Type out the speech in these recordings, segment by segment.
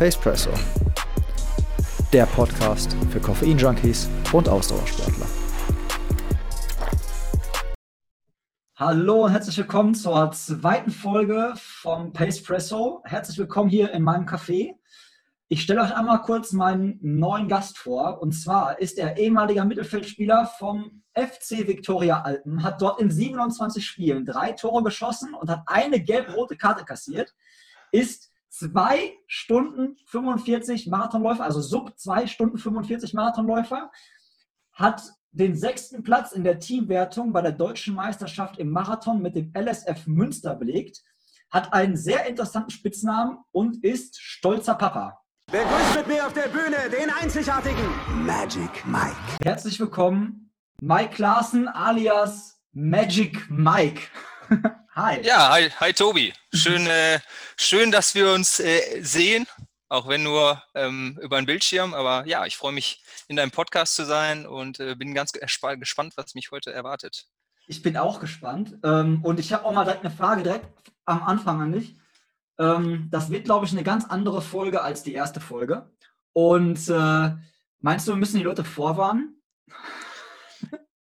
Pacepresso, der Podcast für Koffein-Junkies und Ausdauersportler. Hallo und herzlich willkommen zur zweiten Folge vom Pacepresso. Herzlich willkommen hier in meinem Café. Ich stelle euch einmal kurz meinen neuen Gast vor. Und zwar ist er ehemaliger Mittelfeldspieler vom FC Viktoria Alpen, hat dort in 27 Spielen drei Tore geschossen und hat eine gelb-rote Karte kassiert, ist 2 Stunden 45 Marathonläufer, also sub 2 Stunden 45 Marathonläufer, hat den sechsten Platz in der Teamwertung bei der deutschen Meisterschaft im Marathon mit dem LSF Münster belegt, hat einen sehr interessanten Spitznamen und ist stolzer Papa. Begrüßt mit mir auf der Bühne den einzigartigen Magic Mike. Herzlich willkommen, Mike Larsen alias Magic Mike. Hi. Ja, hi, hi Tobi. Schön, äh, schön, dass wir uns äh, sehen, auch wenn nur ähm, über einen Bildschirm. Aber ja, ich freue mich, in deinem Podcast zu sein und äh, bin ganz gespannt, was mich heute erwartet. Ich bin auch gespannt. Ähm, und ich habe auch mal direkt eine Frage direkt am Anfang an dich. Ähm, das wird, glaube ich, eine ganz andere Folge als die erste Folge. Und äh, meinst du, wir müssen die Leute vorwarnen?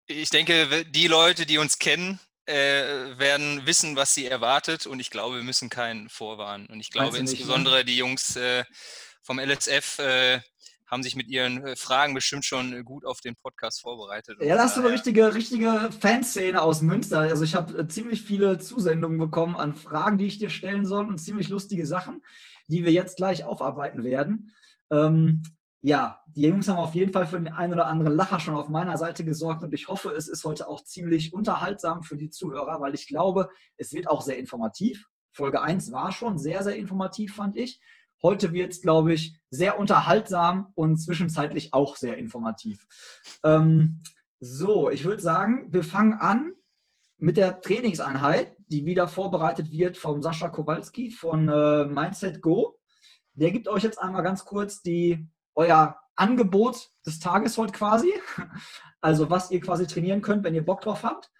Ich denke, die Leute, die uns kennen, äh, werden wissen, was sie erwartet und ich glaube, wir müssen keinen vorwarnen. Und ich glaube nicht, ne? insbesondere ne? die Jungs äh, vom LSF äh, haben sich mit ihren äh, Fragen bestimmt schon gut auf den Podcast vorbereitet. Ja, da hast du eine richtige, richtige Fanszene aus Münster. Also ich habe äh, ziemlich viele Zusendungen bekommen an Fragen, die ich dir stellen soll und ziemlich lustige Sachen, die wir jetzt gleich aufarbeiten werden. Ähm, ja, die Jungs haben auf jeden Fall für den einen oder anderen Lacher schon auf meiner Seite gesorgt und ich hoffe, es ist heute auch ziemlich unterhaltsam für die Zuhörer, weil ich glaube, es wird auch sehr informativ. Folge 1 war schon sehr, sehr informativ, fand ich. Heute wird es, glaube ich, sehr unterhaltsam und zwischenzeitlich auch sehr informativ. Ähm, so, ich würde sagen, wir fangen an mit der Trainingseinheit, die wieder vorbereitet wird vom Sascha Kowalski von äh, Mindset Go. Der gibt euch jetzt einmal ganz kurz die euer Angebot des Tages heute quasi. Also was ihr quasi trainieren könnt, wenn ihr Bock drauf habt.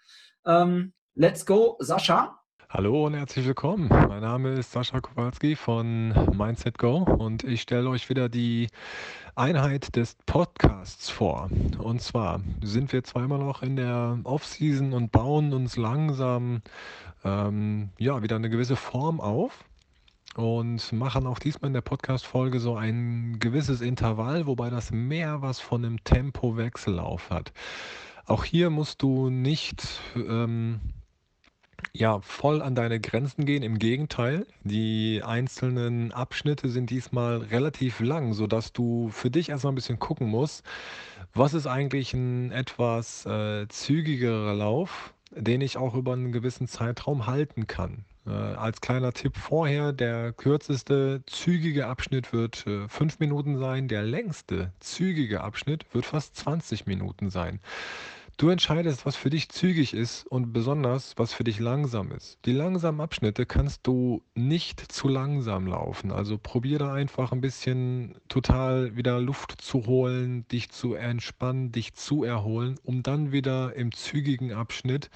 Ähm, let's go, Sascha. Hallo und herzlich willkommen. Mein Name ist Sascha Kowalski von Mindset Go und ich stelle euch wieder die Einheit des Podcasts vor. Und zwar sind wir zweimal noch in der Offseason und bauen uns langsam ähm, ja, wieder eine gewisse Form auf und machen auch diesmal in der Podcast-Folge so ein gewisses Intervall, wobei das mehr was von einem Tempowechsellauf hat. Auch hier musst du nicht ähm, ja, voll an deine Grenzen gehen. Im Gegenteil, die einzelnen Abschnitte sind diesmal relativ lang, sodass du für dich erstmal ein bisschen gucken musst, was ist eigentlich ein etwas äh, zügigerer Lauf, den ich auch über einen gewissen Zeitraum halten kann. Äh, als kleiner Tipp vorher, der kürzeste zügige Abschnitt wird äh, fünf Minuten sein, der längste zügige Abschnitt wird fast 20 Minuten sein. Du entscheidest, was für dich zügig ist und besonders, was für dich langsam ist. Die langsamen Abschnitte kannst du nicht zu langsam laufen. Also probier da einfach ein bisschen total wieder Luft zu holen, dich zu entspannen, dich zu erholen, um dann wieder im zügigen Abschnitt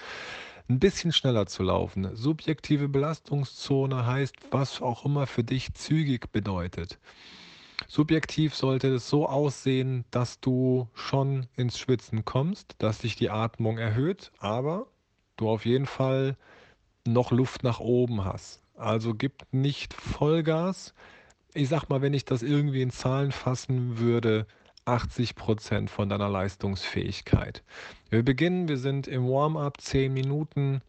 ein bisschen schneller zu laufen. Subjektive Belastungszone heißt, was auch immer für dich zügig bedeutet. Subjektiv sollte es so aussehen, dass du schon ins Schwitzen kommst, dass sich die Atmung erhöht, aber du auf jeden Fall noch Luft nach oben hast. Also gib nicht Vollgas. Ich sag mal, wenn ich das irgendwie in Zahlen fassen würde, 80 Prozent von deiner Leistungsfähigkeit. Wir beginnen, wir sind im Warm-up 10 Minuten.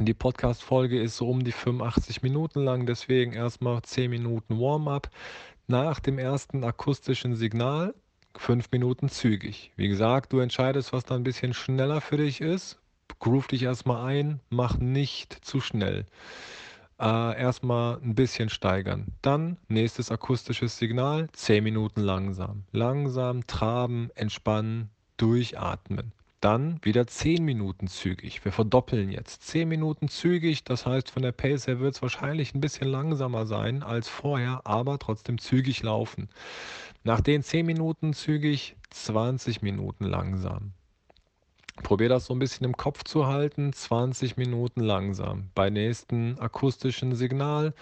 Die Podcast-Folge ist so um die 85 Minuten lang, deswegen erstmal 10 Minuten Warm-up. Nach dem ersten akustischen Signal 5 Minuten zügig. Wie gesagt, du entscheidest, was da ein bisschen schneller für dich ist. Groove dich erstmal ein, mach nicht zu schnell äh, erstmal ein bisschen steigern. Dann nächstes akustisches Signal, 10 Minuten langsam. Langsam traben, entspannen, durchatmen. Dann wieder 10 Minuten zügig. Wir verdoppeln jetzt. 10 Minuten zügig, das heißt, von der Pace her wird es wahrscheinlich ein bisschen langsamer sein als vorher, aber trotzdem zügig laufen. Nach den 10 Minuten zügig 20 Minuten langsam. Probier das so ein bisschen im Kopf zu halten, 20 Minuten langsam. Bei nächsten akustischen Signal,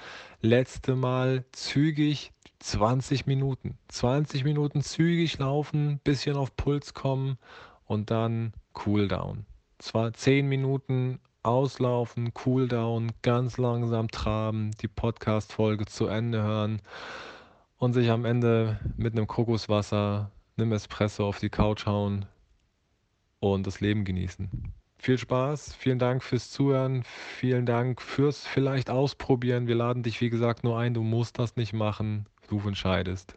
letzte Mal zügig 20 Minuten. 20 Minuten zügig laufen, bisschen auf Puls kommen und dann Cooldown. Zwar 10 Minuten auslaufen, Cooldown, ganz langsam traben, die Podcast-Folge zu Ende hören und sich am Ende mit einem Kokoswasser, einem Espresso auf die Couch hauen und das Leben genießen. Viel Spaß, vielen Dank fürs Zuhören, vielen Dank fürs vielleicht Ausprobieren. Wir laden dich, wie gesagt, nur ein, du musst das nicht machen, du entscheidest.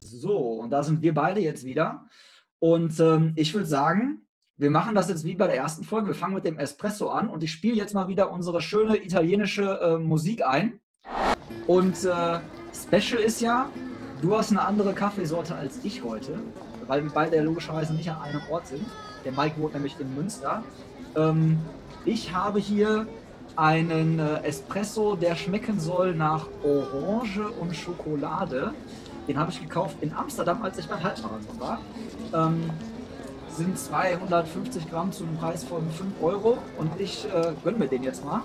So, und da sind wir beide jetzt wieder. Und ähm, ich würde sagen, wir machen das jetzt wie bei der ersten Folge. Wir fangen mit dem Espresso an und ich spiele jetzt mal wieder unsere schöne italienische äh, Musik ein. Und äh, Special ist ja, du hast eine andere Kaffeesorte als ich heute, weil wir beide logischerweise nicht an einem Ort sind. Der Mike wohnt nämlich in Münster. Ähm, ich habe hier einen äh, Espresso, der schmecken soll nach Orange und Schokolade. Den habe ich gekauft in Amsterdam, als ich beim Halbmarathon war. Ähm, sind 250 Gramm zu einem Preis von 5 Euro und ich äh, gönne mir den jetzt mal.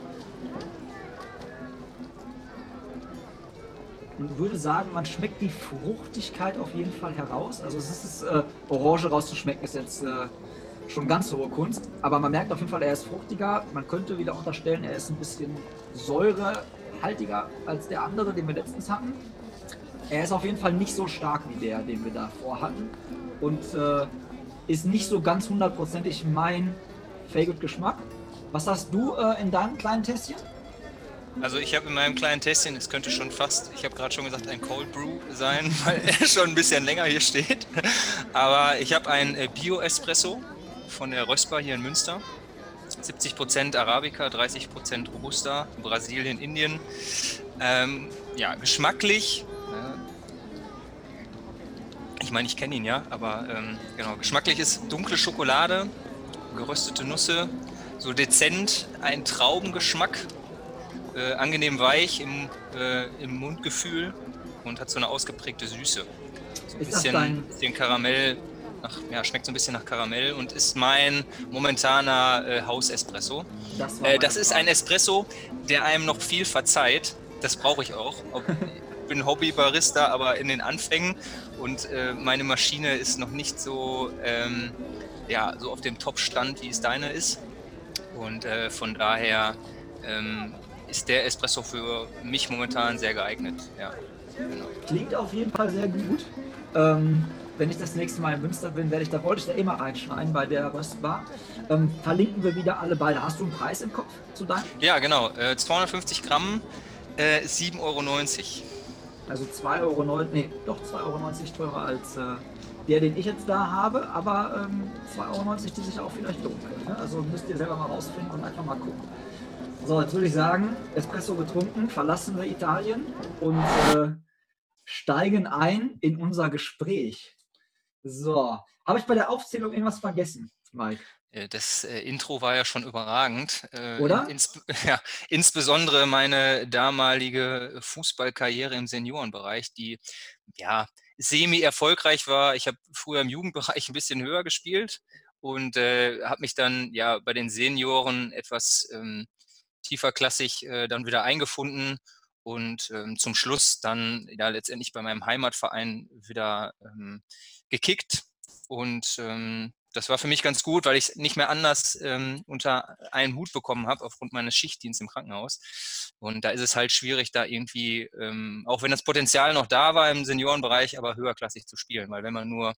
Und würde sagen, man schmeckt die Fruchtigkeit auf jeden Fall heraus. Also es ist äh, Orange rauszuschmecken, ist jetzt äh, schon ganz hohe Kunst. Aber man merkt auf jeden Fall, er ist fruchtiger. Man könnte wieder unterstellen, er ist ein bisschen säurehaltiger als der andere, den wir letztens hatten. Er ist auf jeden Fall nicht so stark wie der, den wir davor hatten. Und äh, ist nicht so ganz hundertprozentig mein Favorite-Geschmack. Was hast du äh, in deinem kleinen Tässchen? Also ich habe in meinem kleinen Tässchen, es könnte schon fast, ich habe gerade schon gesagt, ein Cold Brew sein, weil er schon ein bisschen länger hier steht. Aber ich habe ein äh, Bio-Espresso von der Rösper hier in Münster. 70% Arabica, 30% Robusta, Brasilien, Indien. Ähm, ja, geschmacklich. Äh, ich meine, ich kenne ihn ja, aber ähm, genau, geschmacklich ist dunkle Schokolade, geröstete Nüsse, so dezent ein Traubengeschmack äh, angenehm weich im, äh, im Mundgefühl und hat so eine ausgeprägte Süße. So ein ist bisschen, bisschen Karamell, nach, ja, schmeckt so ein bisschen nach Karamell und ist mein momentaner äh, Hausespresso. Das, äh, das ist ein Espresso, der einem noch viel verzeiht. Das brauche ich auch. Ich bin Hobbybarista, aber in den Anfängen und äh, meine Maschine ist noch nicht so, ähm, ja, so auf dem Top-Stand, wie es deine ist. Und von daher ähm, ist der Espresso für mich momentan sehr geeignet. Ja, genau. Klingt auf jeden Fall sehr gut. Ähm, wenn ich das nächste Mal in Münster bin, werde ich da wollte ich da immer reinschneiden bei der Röstbar. Ähm, verlinken wir wieder alle beide. Hast du einen Preis im Kopf zu deinem? Ja, genau. Äh, 250 Gramm, äh, 7,90 Euro. Also 2,90 Euro, nee, doch 2,90 Euro teurer als äh, der, den ich jetzt da habe, aber ähm, 2,90 Euro, die sich auch vielleicht lohnen können. Ne? Also müsst ihr selber mal rausfinden und einfach mal gucken. So, jetzt würde ich sagen, Espresso getrunken, verlassen wir Italien und äh, steigen ein in unser Gespräch. So, habe ich bei der Aufzählung irgendwas vergessen, Mike? Äh, das äh, Intro war ja schon überragend. Äh, Oder? Ins, ja, insbesondere meine damalige Fußballkarriere im Seniorenbereich, die ja semi-erfolgreich war. Ich habe früher im Jugendbereich ein bisschen höher gespielt und äh, habe mich dann ja bei den Senioren etwas ähm, tieferklassig äh, dann wieder eingefunden und ähm, zum Schluss dann ja letztendlich bei meinem Heimatverein wieder ähm, gekickt. Und ähm, das war für mich ganz gut, weil ich es nicht mehr anders ähm, unter einen Hut bekommen habe aufgrund meines Schichtdienstes im Krankenhaus. Und da ist es halt schwierig, da irgendwie, ähm, auch wenn das Potenzial noch da war im Seniorenbereich, aber höherklassig zu spielen. Weil wenn man nur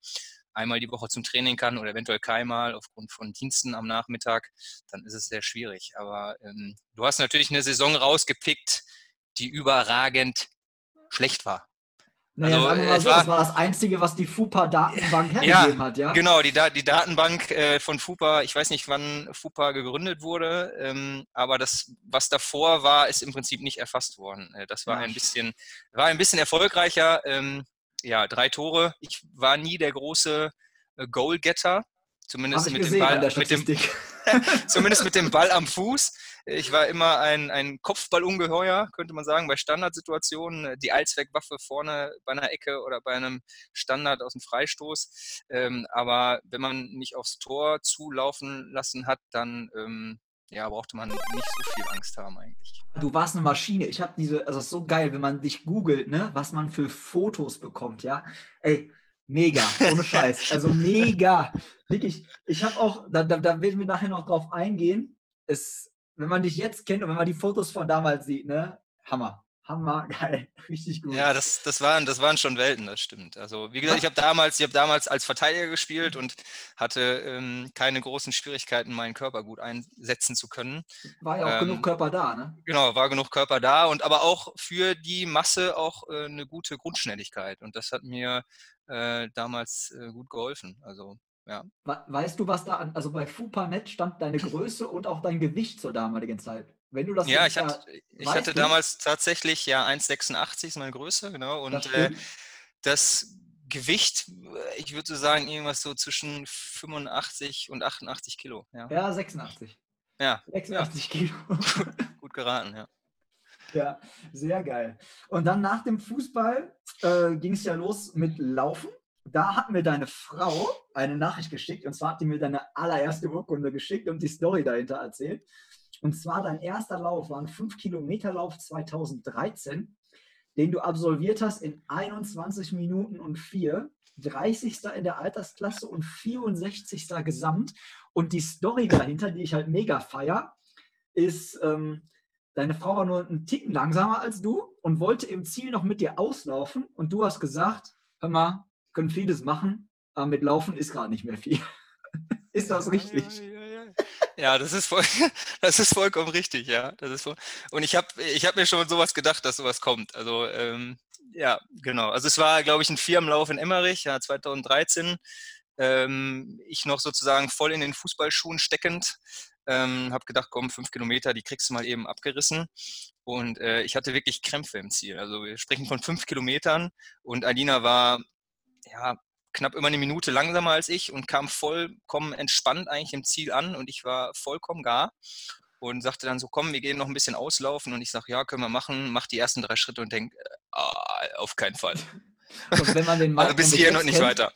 einmal die Woche zum Training kann oder eventuell keinmal aufgrund von Diensten am Nachmittag, dann ist es sehr schwierig. Aber ähm, du hast natürlich eine Saison rausgepickt, die überragend schlecht war. Naja, also, sagen wir mal so, war, das war das Einzige, was die FUPA-Datenbank hergegeben ja, hat, ja? Genau, die, die Datenbank äh, von FUPA, ich weiß nicht, wann FUPA gegründet wurde, ähm, aber das, was davor war, ist im Prinzip nicht erfasst worden. Äh, das war ja. ein bisschen, war ein bisschen erfolgreicher. Ähm, ja, drei Tore. Ich war nie der große äh, Goalgetter, zumindest mit dem Ball, mit dem, zumindest mit dem Ball am Fuß. Ich war immer ein, ein Kopfballungeheuer, könnte man sagen, bei Standardsituationen. Die Allzweckwaffe vorne bei einer Ecke oder bei einem Standard aus dem Freistoß. Ähm, aber wenn man mich aufs Tor zulaufen lassen hat, dann ähm, ja, brauchte man nicht so viel Angst haben eigentlich. Du warst eine Maschine. Ich habe diese, also es ist so geil, wenn man dich googelt, ne, was man für Fotos bekommt, ja. Ey, mega, ohne Scheiß. Also mega. Wirklich, ich habe auch, da, da, da werden wir nachher noch drauf eingehen. Es, wenn man dich jetzt kennt und wenn man die Fotos von damals sieht, ne, Hammer. Hammer, geil, richtig gut. Ja, das, das, waren, das waren schon Welten, das stimmt. Also wie gesagt, ich habe damals, ich damals als Verteidiger gespielt und hatte ähm, keine großen Schwierigkeiten, meinen Körper gut einsetzen zu können. War ja auch ähm, genug Körper da, ne? Genau, war genug Körper da und aber auch für die Masse auch äh, eine gute Grundschnelligkeit. Und das hat mir äh, damals äh, gut geholfen. Also ja. Weißt du, was da an, also bei FUPANet stand deine Größe und auch dein Gewicht zur damaligen Zeit? Wenn du das ja, ich hatte, ich hatte damals tatsächlich ja 1,86 ist meine Größe, genau. Und das, äh, das Gewicht, ich würde so sagen, irgendwas so zwischen 85 und 88 Kilo. Ja, ja 86. Ja. 86 ja. Kilo. Gut geraten, ja. Ja, sehr geil. Und dann nach dem Fußball äh, ging es ja los mit Laufen. Da hat mir deine Frau eine Nachricht geschickt und zwar hat die mir deine allererste Urkunde geschickt und die Story dahinter erzählt. Und zwar dein erster Lauf war ein 5-Kilometer-Lauf 2013, den du absolviert hast in 21 Minuten und 4. 30. in der Altersklasse und 64. Gesamt. Und die Story dahinter, die ich halt mega feier, ist, ähm, deine Frau war nur einen Ticken langsamer als du und wollte im Ziel noch mit dir auslaufen. Und du hast gesagt, hör mal, können vieles machen, aber mit Laufen ist gerade nicht mehr viel. ist das richtig? Ja, ja, ja, ja, das ist, voll, das ist vollkommen richtig, ja. Das ist voll, und ich habe ich hab mir schon sowas gedacht, dass sowas kommt. Also ähm, ja, genau. Also es war, glaube ich, ein Firmenlauf in Emmerich, ja, 2013. Ähm, ich noch sozusagen voll in den Fußballschuhen steckend. Ähm, habe gedacht, komm, fünf Kilometer, die kriegst du mal eben abgerissen. Und äh, ich hatte wirklich Krämpfe im Ziel. Also wir sprechen von fünf Kilometern und Alina war ja knapp immer eine Minute langsamer als ich und kam vollkommen entspannt eigentlich im Ziel an und ich war vollkommen gar und sagte dann so, komm, wir gehen noch ein bisschen auslaufen und ich sage, ja, können wir machen, mach die ersten drei Schritte und denke, ah, auf keinen Fall. Und wenn man den Mike also bis hier noch nicht kennt, weiter.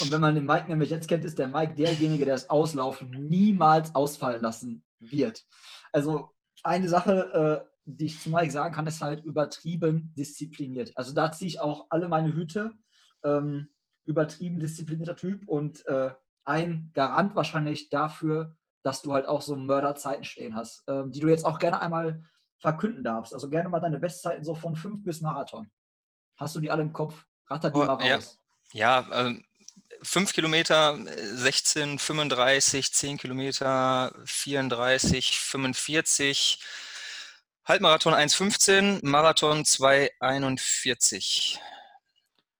Und wenn man den Mike nämlich jetzt kennt, ist der Mike derjenige, der das Auslaufen niemals ausfallen lassen wird. Also eine Sache, äh, die ich zu Mike sagen kann, ist halt übertrieben diszipliniert. Also da ziehe ich auch alle meine Hüte. Ähm, übertrieben disziplinierter Typ und äh, ein Garant wahrscheinlich dafür, dass du halt auch so Mörderzeiten stehen hast, ähm, die du jetzt auch gerne einmal verkünden darfst. Also gerne mal deine Bestzeiten so von fünf bis Marathon. Hast du die alle im Kopf? Ratter die oh, mal raus. Ja, ja ähm, 5 Kilometer 16, 35, 10 Kilometer 34, 45, Halbmarathon 1,15, Marathon 2,41.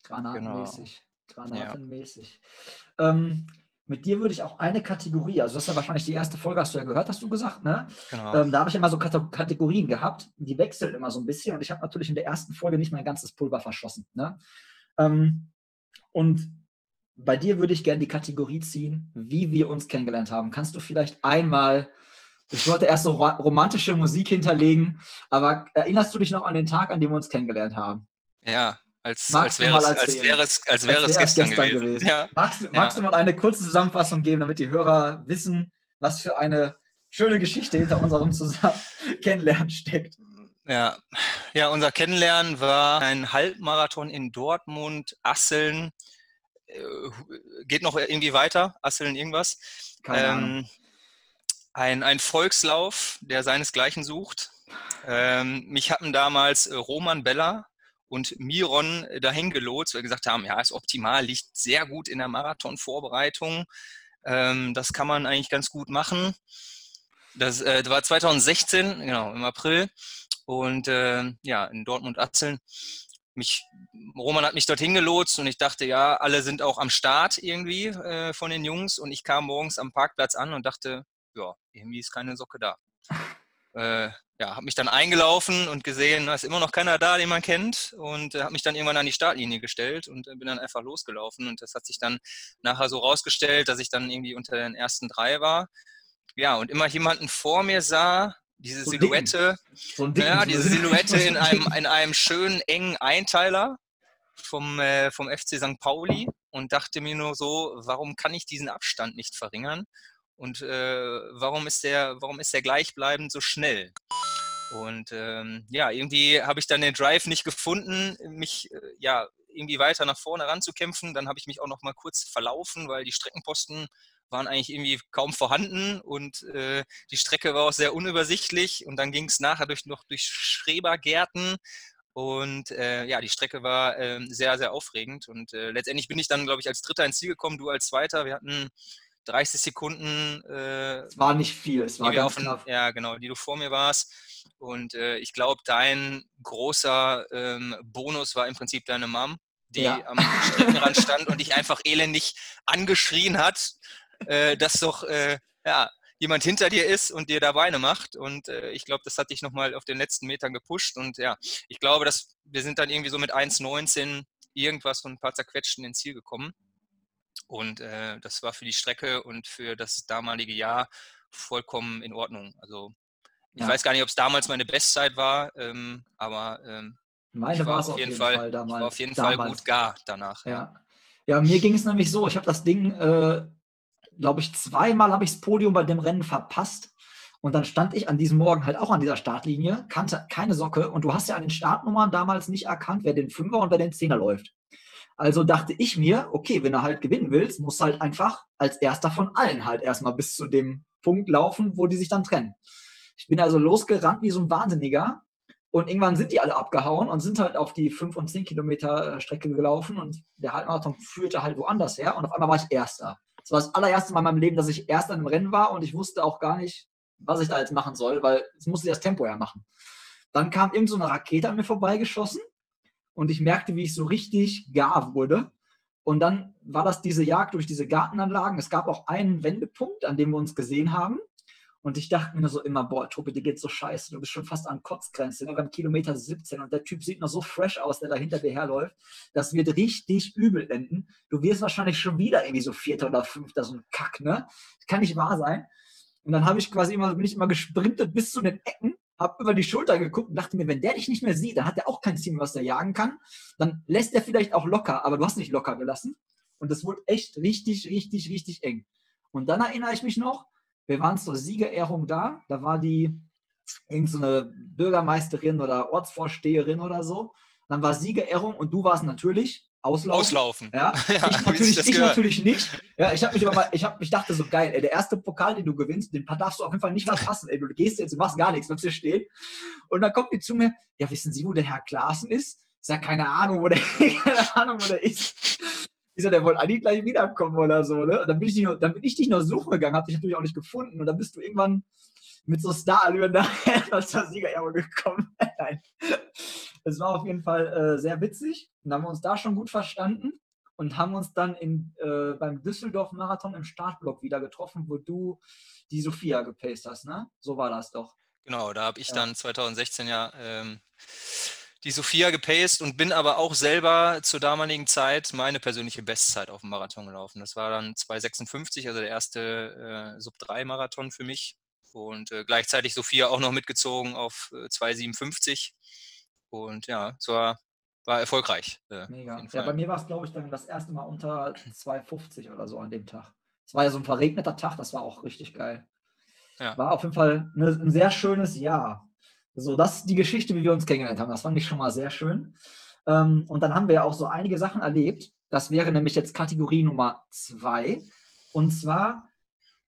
Granatenmäßig. Genau granatenmäßig. Ja. Ähm, mit dir würde ich auch eine Kategorie, also das ist ja wahrscheinlich die erste Folge, hast du ja gehört, hast du gesagt, ne? Genau. Ähm, da habe ich immer so Kategorien gehabt, die wechseln immer so ein bisschen und ich habe natürlich in der ersten Folge nicht mein ganzes Pulver verschossen. Ne? Ähm, und bei dir würde ich gerne die Kategorie ziehen, wie wir uns kennengelernt haben. Kannst du vielleicht einmal, ich wollte erst so romantische Musik hinterlegen, aber erinnerst du dich noch an den Tag, an dem wir uns kennengelernt haben? Ja, als, als, wäre es, als, wäre es, als wäre es gestern, gestern, gewesen. gewesen. Ja. Magst, ja. magst, du mal eine kurze Zusammenfassung geben, damit die Hörer wissen, was für eine schöne Geschichte hinter unserem Zusammen Kennenlernen steckt? Ja. ja, unser Kennenlernen war ein Halbmarathon in Dortmund, Asseln. Äh, geht noch irgendwie weiter? Asseln irgendwas? Keine ähm, ein, ein Volkslauf, der seinesgleichen sucht. Ähm, mich hatten damals Roman Bella und Miron äh, dahin gelotst, weil wir gesagt haben, ja, ist optimal, liegt sehr gut in der Marathonvorbereitung. Ähm, das kann man eigentlich ganz gut machen. Das, äh, war 2016, genau, im April. Und äh, ja, in Dortmund-Atzeln. Roman hat mich dorthin gelotst und ich dachte, ja, alle sind auch am Start irgendwie äh, von den Jungs. Und ich kam morgens am Parkplatz an und dachte, ja, irgendwie ist keine Socke da. Äh, ja, habe mich dann eingelaufen und gesehen, da ist immer noch keiner da, den man kennt und äh, habe mich dann irgendwann an die Startlinie gestellt und äh, bin dann einfach losgelaufen und das hat sich dann nachher so rausgestellt, dass ich dann irgendwie unter den ersten drei war. Ja, und immer jemanden vor mir sah, diese so Silhouette, so ja, diese Silhouette in einem, in einem schönen, engen Einteiler vom, äh, vom FC St. Pauli und dachte mir nur so, warum kann ich diesen Abstand nicht verringern? Und äh, warum, ist der, warum ist der gleichbleibend so schnell? Und ähm, ja, irgendwie habe ich dann den Drive nicht gefunden, mich äh, ja irgendwie weiter nach vorne ranzukämpfen. Dann habe ich mich auch noch mal kurz verlaufen, weil die Streckenposten waren eigentlich irgendwie kaum vorhanden und äh, die Strecke war auch sehr unübersichtlich. Und dann ging es nachher durch, noch durch Schrebergärten und äh, ja, die Strecke war äh, sehr, sehr aufregend. Und äh, letztendlich bin ich dann, glaube ich, als Dritter ins Ziel gekommen, du als Zweiter. Wir hatten 30 Sekunden. Äh, es war nicht viel, es war ganz knapp. Ja, genau, die du vor mir warst. Und äh, ich glaube, dein großer ähm, Bonus war im Prinzip deine Mom, die ja. am Streckenrand stand und dich einfach elendig angeschrien hat, äh, dass doch äh, ja, jemand hinter dir ist und dir da Beine macht. Und äh, ich glaube, das hat dich nochmal auf den letzten Metern gepusht. Und ja, ich glaube, dass wir sind dann irgendwie so mit 1,19 irgendwas und ein paar zerquetschten ins Ziel gekommen. Und äh, das war für die Strecke und für das damalige Jahr vollkommen in Ordnung. Also ich ja. weiß gar nicht, ob es damals meine Bestzeit war, ähm, aber ähm, meine war es auf jeden Fall, Fall damals. War auf jeden damals. Fall gut gar danach. Ja, ja. ja mir ging es nämlich so, ich habe das Ding, äh, glaube ich, zweimal habe ich das Podium bei dem Rennen verpasst. Und dann stand ich an diesem Morgen halt auch an dieser Startlinie, kannte keine Socke und du hast ja an den Startnummern damals nicht erkannt, wer den Fünfer und wer den Zehner läuft. Also dachte ich mir, okay, wenn du halt gewinnen willst, musst du halt einfach als erster von allen halt erstmal bis zu dem Punkt laufen, wo die sich dann trennen. Ich bin also losgerannt wie so ein Wahnsinniger und irgendwann sind die alle abgehauen und sind halt auf die 5 und 10 Kilometer äh, Strecke gelaufen und der Halbmarathon führte halt woanders her und auf einmal war ich Erster. Das war das allererste Mal in meinem Leben, dass ich Erster im Rennen war und ich wusste auch gar nicht, was ich da jetzt machen soll, weil es musste das Tempo ja machen. Dann kam irgend so eine Rakete an mir vorbeigeschossen und ich merkte, wie ich so richtig gar wurde. Und dann war das diese Jagd durch diese Gartenanlagen. Es gab auch einen Wendepunkt, an dem wir uns gesehen haben. Und ich dachte mir so immer, boah, Tobi, dir geht's so scheiße, du bist schon fast an Kotzgrenze, wir haben Kilometer 17 und der Typ sieht noch so fresh aus, der da hinter dir herläuft. Das wird richtig übel enden. Du wirst wahrscheinlich schon wieder irgendwie so Vierter oder Fünfter, so ein Kack, ne? Das kann nicht wahr sein. Und dann habe ich quasi immer, bin ich immer gesprintet bis zu den Ecken, habe über die Schulter geguckt und dachte mir, wenn der dich nicht mehr sieht, dann hat er auch kein Team, was er jagen kann. Dann lässt er vielleicht auch locker, aber du hast nicht locker gelassen. Und das wurde echt richtig, richtig, richtig eng. Und dann erinnere ich mich noch, wir waren zur Siegerehrung da. Da war die irgendeine Bürgermeisterin oder Ortsvorsteherin oder so. Dann war Siegerehrung und du warst natürlich auslaufen. Auslaufen. Ja, ja ich, natürlich, ich natürlich nicht. Ja, ich habe mich aber mal, ich habe, ich dachte so geil, ey, der erste Pokal, den du gewinnst, den darfst du auf jeden Fall nicht verpassen. Ey, du gehst jetzt, du machst gar nichts, bleibst hier stehen. Und dann kommt die zu mir, ja, wissen Sie, wo der Herr Klaassen ist? Ich sag, keine Ahnung, wo der, keine Ahnung, wo der ist. Ich sag, der wollte eigentlich gleich wiederkommen oder so, ne? Und dann bin ich, noch, dann bin ich dich noch suchen gegangen, hab dich natürlich auch nicht gefunden. Und dann bist du irgendwann mit so Star-Allüren nachher aus der Siegerehrung gekommen. Nein. Es war auf jeden Fall äh, sehr witzig. Und haben wir uns da schon gut verstanden und haben uns dann in, äh, beim Düsseldorf-Marathon im Startblock wieder getroffen, wo du die Sophia gepaced hast, ne? So war das doch. Genau, da habe ich ja. dann 2016 ja ähm, die Sophia gepaced und bin aber auch selber zur damaligen Zeit meine persönliche Bestzeit auf dem Marathon gelaufen. Das war dann 2,56, also der erste äh, Sub-3-Marathon für mich. Und äh, gleichzeitig Sophia auch noch mitgezogen auf äh, 2,57. Und ja, es war, war erfolgreich. Äh, Mega. Ja, bei mir war es, glaube ich, dann das erste Mal unter 2,50 oder so an dem Tag. Es war ja so ein verregneter Tag, das war auch richtig geil. Ja. War auf jeden Fall eine, ein sehr schönes Jahr. So, das ist die Geschichte, wie wir uns kennengelernt haben. Das fand ich schon mal sehr schön. Ähm, und dann haben wir ja auch so einige Sachen erlebt. Das wäre nämlich jetzt Kategorie Nummer zwei. Und zwar,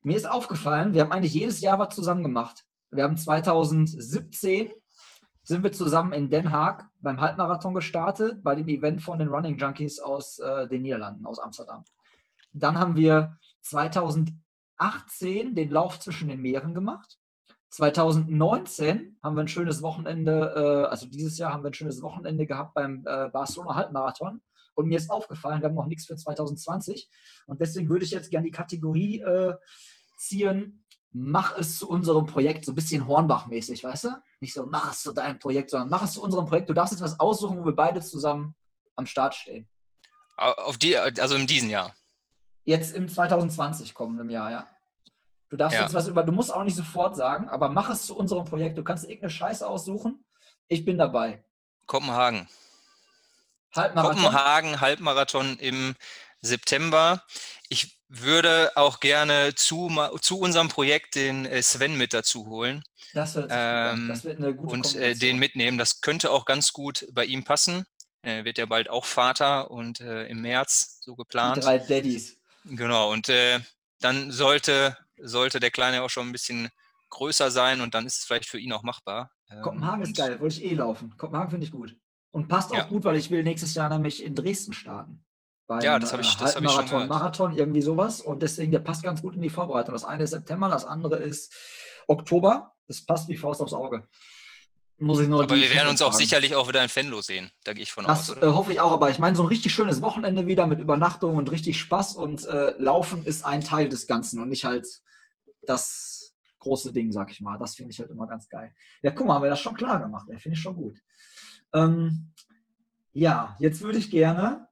mir ist aufgefallen, wir haben eigentlich jedes Jahr was zusammen gemacht. Wir haben 2017 sind wir zusammen in Den Haag beim Halbmarathon gestartet, bei dem Event von den Running Junkies aus äh, den Niederlanden, aus Amsterdam. Dann haben wir 2018 den Lauf zwischen den Meeren gemacht. 2019 haben wir ein schönes Wochenende, äh, also dieses Jahr haben wir ein schönes Wochenende gehabt beim äh, Barcelona Halbmarathon. Und mir ist aufgefallen, wir haben noch nichts für 2020. Und deswegen würde ich jetzt gerne die Kategorie äh, ziehen, mach es zu unserem Projekt, so ein bisschen Hornbach-mäßig, weißt du? Nicht so, mach es zu deinem Projekt, sondern mach es zu unserem Projekt. Du darfst jetzt was aussuchen, wo wir beide zusammen am Start stehen. Auf die, also in diesem Jahr. Jetzt im 2020 kommenden Jahr, ja. Du darfst ja. jetzt was über, du musst auch nicht sofort sagen, aber mach es zu unserem Projekt. Du kannst irgendeine Scheiße aussuchen. Ich bin dabei. Kopenhagen. Halbmarathon. Kopenhagen, Halbmarathon im September. Ich würde auch gerne zu, zu unserem Projekt den äh, Sven mit dazu holen. Das, wird, ähm, das wird eine gute Und äh, den mitnehmen. Das könnte auch ganz gut bei ihm passen. Er wird ja bald auch Vater und äh, im März so geplant. Die drei Daddies. Genau, und äh, dann sollte, sollte der Kleine auch schon ein bisschen größer sein und dann ist es vielleicht für ihn auch machbar. Ähm, Kopenhagen ist geil, wollte ich eh laufen. Kopenhagen finde ich gut. Und passt auch ja. gut, weil ich will nächstes Jahr nämlich in Dresden starten. Beim, ja, das habe ich, das hab ich. Marathon, irgendwie sowas. Und deswegen, der passt ganz gut in die Vorbereitung. Das eine ist September, das andere ist Oktober. Das passt wie Faust aufs Auge. Muss ich nur aber wir werden uns auch sicherlich auch wieder in Fenlo sehen. Da gehe ich von das, aus. Das äh, hoffe ich auch. Aber ich meine, so ein richtig schönes Wochenende wieder mit Übernachtung und richtig Spaß. Und äh, Laufen ist ein Teil des Ganzen und nicht halt das große Ding, sag ich mal. Das finde ich halt immer ganz geil. Ja, guck mal, haben wir das schon klar gemacht. Finde ich schon gut. Ähm, ja, jetzt würde ich gerne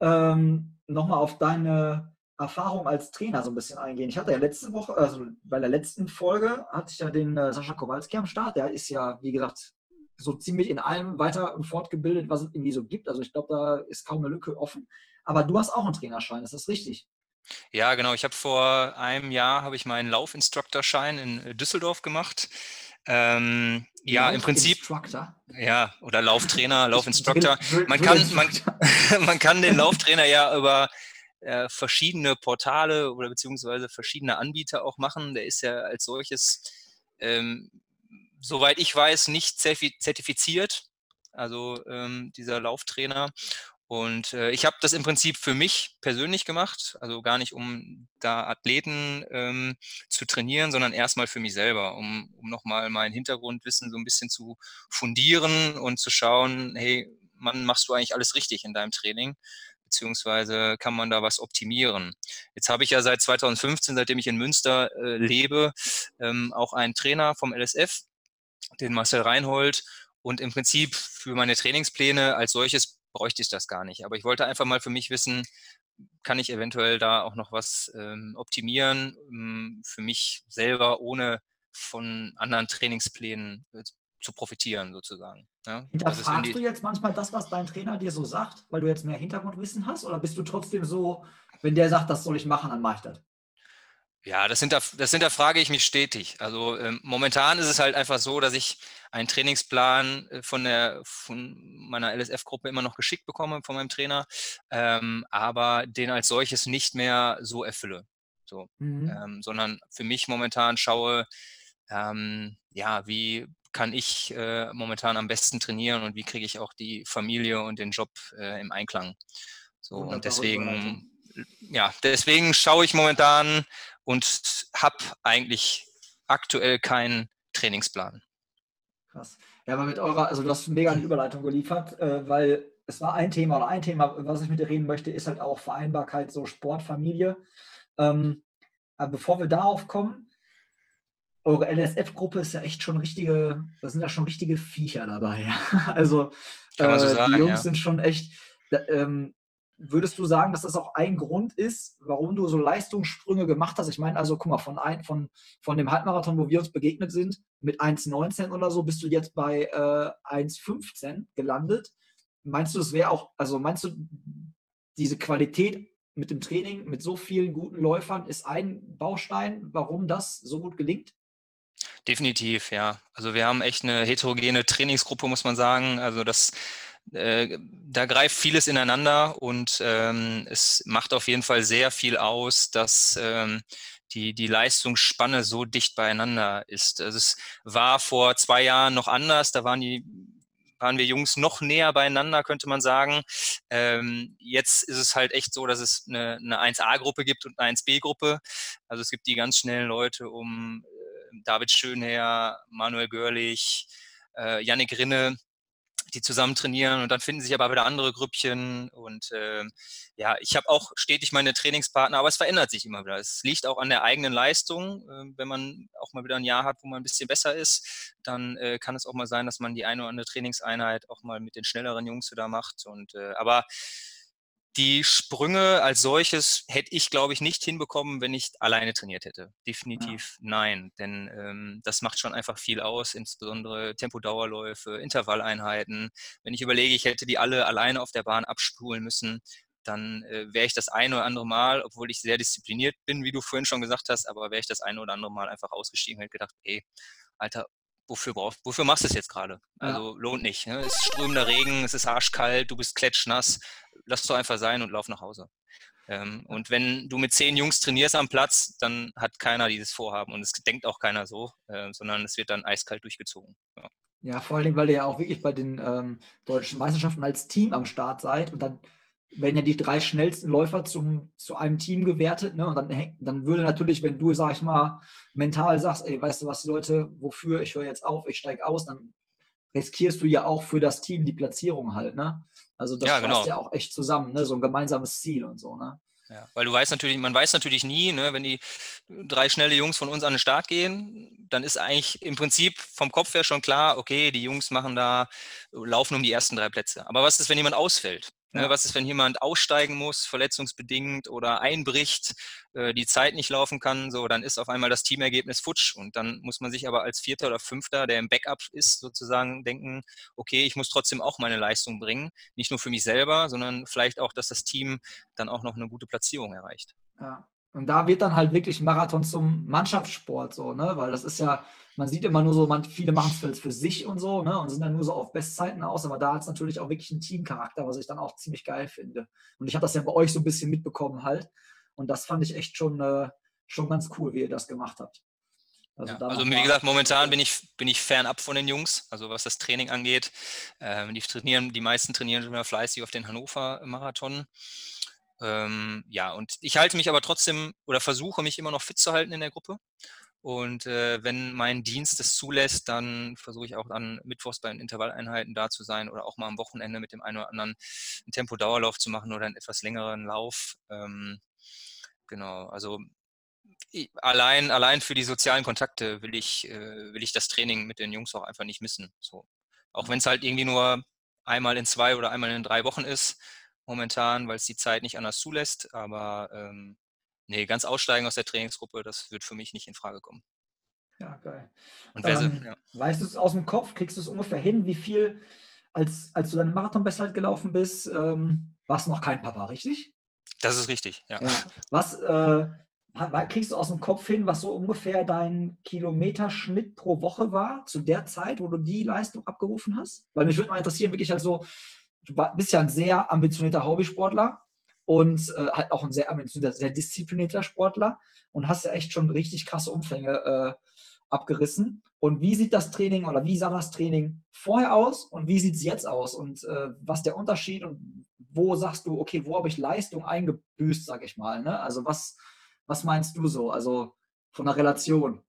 ähm, nochmal auf deine Erfahrung als Trainer so ein bisschen eingehen. Ich hatte ja letzte Woche, also bei der letzten Folge, hatte ich ja den äh, Sascha Kowalski am Start. Der ist ja, wie gesagt, so ziemlich in allem weiter und fortgebildet, was es irgendwie so gibt. Also ich glaube, da ist kaum eine Lücke offen. Aber du hast auch einen Trainerschein, ist das richtig? Ja, genau. Ich habe vor einem Jahr habe ich meinen Laufinstructorschein in Düsseldorf gemacht. Ähm, ja, im Prinzip. Ja, oder Lauftrainer, Laufinstructor. Man kann, man, man kann den Lauftrainer ja über äh, verschiedene Portale oder beziehungsweise verschiedene Anbieter auch machen. Der ist ja als solches, ähm, soweit ich weiß, nicht zertifiziert. Also ähm, dieser Lauftrainer. Und äh, ich habe das im Prinzip für mich persönlich gemacht, also gar nicht, um da Athleten ähm, zu trainieren, sondern erstmal für mich selber, um, um nochmal mein Hintergrundwissen so ein bisschen zu fundieren und zu schauen, hey, Mann, machst du eigentlich alles richtig in deinem Training? Beziehungsweise kann man da was optimieren? Jetzt habe ich ja seit 2015, seitdem ich in Münster äh, lebe, ähm, auch einen Trainer vom LSF, den Marcel Reinhold. Und im Prinzip für meine Trainingspläne als solches bräuchte ich das gar nicht. Aber ich wollte einfach mal für mich wissen, kann ich eventuell da auch noch was ähm, optimieren ähm, für mich selber, ohne von anderen Trainingsplänen äh, zu profitieren sozusagen. Ja? Hinterfragst du jetzt manchmal das, was dein Trainer dir so sagt, weil du jetzt mehr Hintergrundwissen hast? Oder bist du trotzdem so, wenn der sagt, das soll ich machen, dann mache ich das? Ja, das, hinter, das hinterfrage ich mich stetig. Also ähm, momentan ist es halt einfach so, dass ich einen Trainingsplan äh, von, der, von meiner LSF-Gruppe immer noch geschickt bekomme von meinem Trainer, ähm, aber den als solches nicht mehr so erfülle. So, mhm. ähm, sondern für mich momentan schaue, ähm, ja, wie kann ich äh, momentan am besten trainieren und wie kriege ich auch die Familie und den Job äh, im Einklang. So, und deswegen, ja, deswegen schaue ich momentan und habe eigentlich aktuell keinen Trainingsplan. Krass. Ja, aber mit eurer, also du hast mega eine Überleitung geliefert, äh, weil es war ein Thema oder ein Thema, was ich mit dir reden möchte, ist halt auch Vereinbarkeit, so Sport, Familie. Ähm, aber bevor wir darauf kommen, eure LSF-Gruppe ist ja echt schon richtige, da sind ja schon richtige Viecher dabei. also äh, so sagen, die Jungs ja. sind schon echt, ähm, würdest du sagen, dass das auch ein Grund ist, warum du so Leistungssprünge gemacht hast? Ich meine, also guck mal, von, ein, von, von dem Halbmarathon, wo wir uns begegnet sind, mit 1,19 oder so, bist du jetzt bei äh, 1,15 gelandet. Meinst du, das wäre auch, also meinst du, diese Qualität mit dem Training, mit so vielen guten Läufern, ist ein Baustein, warum das so gut gelingt? Definitiv, ja. Also wir haben echt eine heterogene Trainingsgruppe, muss man sagen. Also das äh, da greift vieles ineinander und ähm, es macht auf jeden Fall sehr viel aus, dass ähm, die, die Leistungsspanne so dicht beieinander ist. Also es war vor zwei Jahren noch anders, da waren die waren wir Jungs noch näher beieinander, könnte man sagen. Ähm, jetzt ist es halt echt so, dass es eine, eine 1A-Gruppe gibt und eine 1B-Gruppe. Also es gibt die ganz schnellen Leute um äh, David Schönherr, Manuel Görlich, äh, Yannick Rinne, die zusammen trainieren und dann finden sich aber wieder andere Grüppchen und äh, ja, ich habe auch stetig meine Trainingspartner, aber es verändert sich immer wieder. Es liegt auch an der eigenen Leistung. Äh, wenn man auch mal wieder ein Jahr hat, wo man ein bisschen besser ist, dann äh, kann es auch mal sein, dass man die eine oder andere Trainingseinheit auch mal mit den schnelleren Jungs wieder macht. Und äh, aber die Sprünge als solches hätte ich, glaube ich, nicht hinbekommen, wenn ich alleine trainiert hätte. Definitiv ja. nein, denn ähm, das macht schon einfach viel aus, insbesondere Tempodauerläufe, Intervalleinheiten. Wenn ich überlege, ich hätte die alle alleine auf der Bahn abspulen müssen, dann äh, wäre ich das eine oder andere Mal, obwohl ich sehr diszipliniert bin, wie du vorhin schon gesagt hast, aber wäre ich das eine oder andere Mal einfach ausgestiegen und hätte gedacht, ey, Alter, wofür brauchst, wofür machst du es jetzt gerade? Also ja. lohnt nicht. Ne? Es ist strömender Regen, es ist arschkalt, du bist klatschnass. Lass doch einfach sein und lauf nach Hause. Ähm, und wenn du mit zehn Jungs trainierst am Platz, dann hat keiner dieses Vorhaben und es denkt auch keiner so, äh, sondern es wird dann eiskalt durchgezogen. Ja. ja. vor allem, weil ihr ja auch wirklich bei den ähm, deutschen Meisterschaften als Team am Start seid und dann werden ja die drei schnellsten Läufer zum, zu einem Team gewertet. Ne? Und dann, dann würde natürlich, wenn du, sag ich mal, mental sagst, ey, weißt du was, Leute, wofür, ich höre jetzt auf, ich steige aus, dann riskierst du ja auch für das Team die Platzierung halt. Ne? Also das ja, genau. ja auch echt zusammen, ne? so ein gemeinsames Ziel und so. Ne? Ja, weil du weißt natürlich, man weiß natürlich nie, ne, wenn die drei schnelle Jungs von uns an den Start gehen, dann ist eigentlich im Prinzip vom Kopf her schon klar, okay, die Jungs machen da, laufen um die ersten drei Plätze. Aber was ist, wenn jemand ausfällt? Ne, was ist, wenn jemand aussteigen muss, verletzungsbedingt oder einbricht, äh, die Zeit nicht laufen kann, so, dann ist auf einmal das Teamergebnis futsch. Und dann muss man sich aber als Vierter oder Fünfter, der im Backup ist, sozusagen denken, okay, ich muss trotzdem auch meine Leistung bringen. Nicht nur für mich selber, sondern vielleicht auch, dass das Team dann auch noch eine gute Platzierung erreicht. Ja. Und da wird dann halt wirklich Marathon zum Mannschaftssport, so, ne? Weil das ist ja, man sieht immer nur so, man, viele machen es für sich und so, ne? Und sind dann nur so auf Bestzeiten aus, aber da hat es natürlich auch wirklich einen Teamcharakter, was ich dann auch ziemlich geil finde. Und ich habe das ja bei euch so ein bisschen mitbekommen halt. Und das fand ich echt schon, äh, schon ganz cool, wie ihr das gemacht habt. Also, ja, also wie gesagt, momentan bin ich, bin ich fernab von den Jungs, also was das Training angeht. Ähm, die trainieren, die meisten trainieren schon mal fleißig auf den Hannover-Marathon. Ähm, ja, und ich halte mich aber trotzdem oder versuche mich immer noch fit zu halten in der Gruppe. Und äh, wenn mein Dienst es zulässt, dann versuche ich auch dann mittwochs bei den Intervalleinheiten da zu sein oder auch mal am Wochenende mit dem einen oder anderen einen Tempo-Dauerlauf zu machen oder einen etwas längeren Lauf. Ähm, genau, also ich, allein, allein für die sozialen Kontakte will ich, äh, will ich das Training mit den Jungs auch einfach nicht missen. So. Auch wenn es halt irgendwie nur einmal in zwei oder einmal in drei Wochen ist, momentan, weil es die Zeit nicht anders zulässt. Aber ähm, nee, ganz aussteigen aus der Trainingsgruppe, das wird für mich nicht in Frage kommen. Ja, geil. Und ähm, ja. Weißt du es aus dem Kopf? Kriegst du es ungefähr hin, wie viel, als, als du deinen Marathon besser gelaufen bist, ähm, warst du noch kein Papa, richtig? Das ist richtig, ja. ja. Was äh, kriegst du aus dem Kopf hin, was so ungefähr dein Kilometerschnitt pro Woche war, zu der Zeit, wo du die Leistung abgerufen hast? Weil mich würde mal interessieren, wirklich halt so, du bist ja ein sehr ambitionierter Hobbysportler und äh, halt auch ein sehr ambitionierter, sehr disziplinierter Sportler und hast ja echt schon richtig krasse Umfänge äh, abgerissen. Und wie sieht das Training oder wie sah das Training vorher aus und wie sieht es jetzt aus und äh, was der Unterschied und wo sagst du, okay, wo habe ich Leistung eingebüßt, sage ich mal. Ne? Also was, was meinst du so? Also von der Relation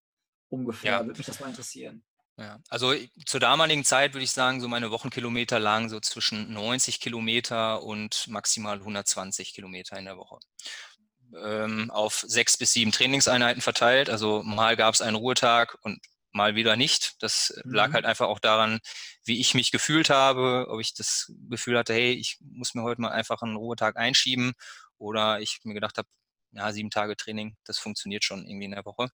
ungefähr, ja. würde mich das mal interessieren. Ja, also zur damaligen Zeit würde ich sagen, so meine Wochenkilometer lagen so zwischen 90 Kilometer und maximal 120 Kilometer in der Woche. Ähm, auf sechs bis sieben Trainingseinheiten verteilt. Also mal gab es einen Ruhetag und mal wieder nicht. Das mhm. lag halt einfach auch daran, wie ich mich gefühlt habe, ob ich das Gefühl hatte, hey, ich muss mir heute mal einfach einen Ruhetag einschieben oder ich mir gedacht habe, ja, sieben Tage Training, das funktioniert schon irgendwie in der Woche.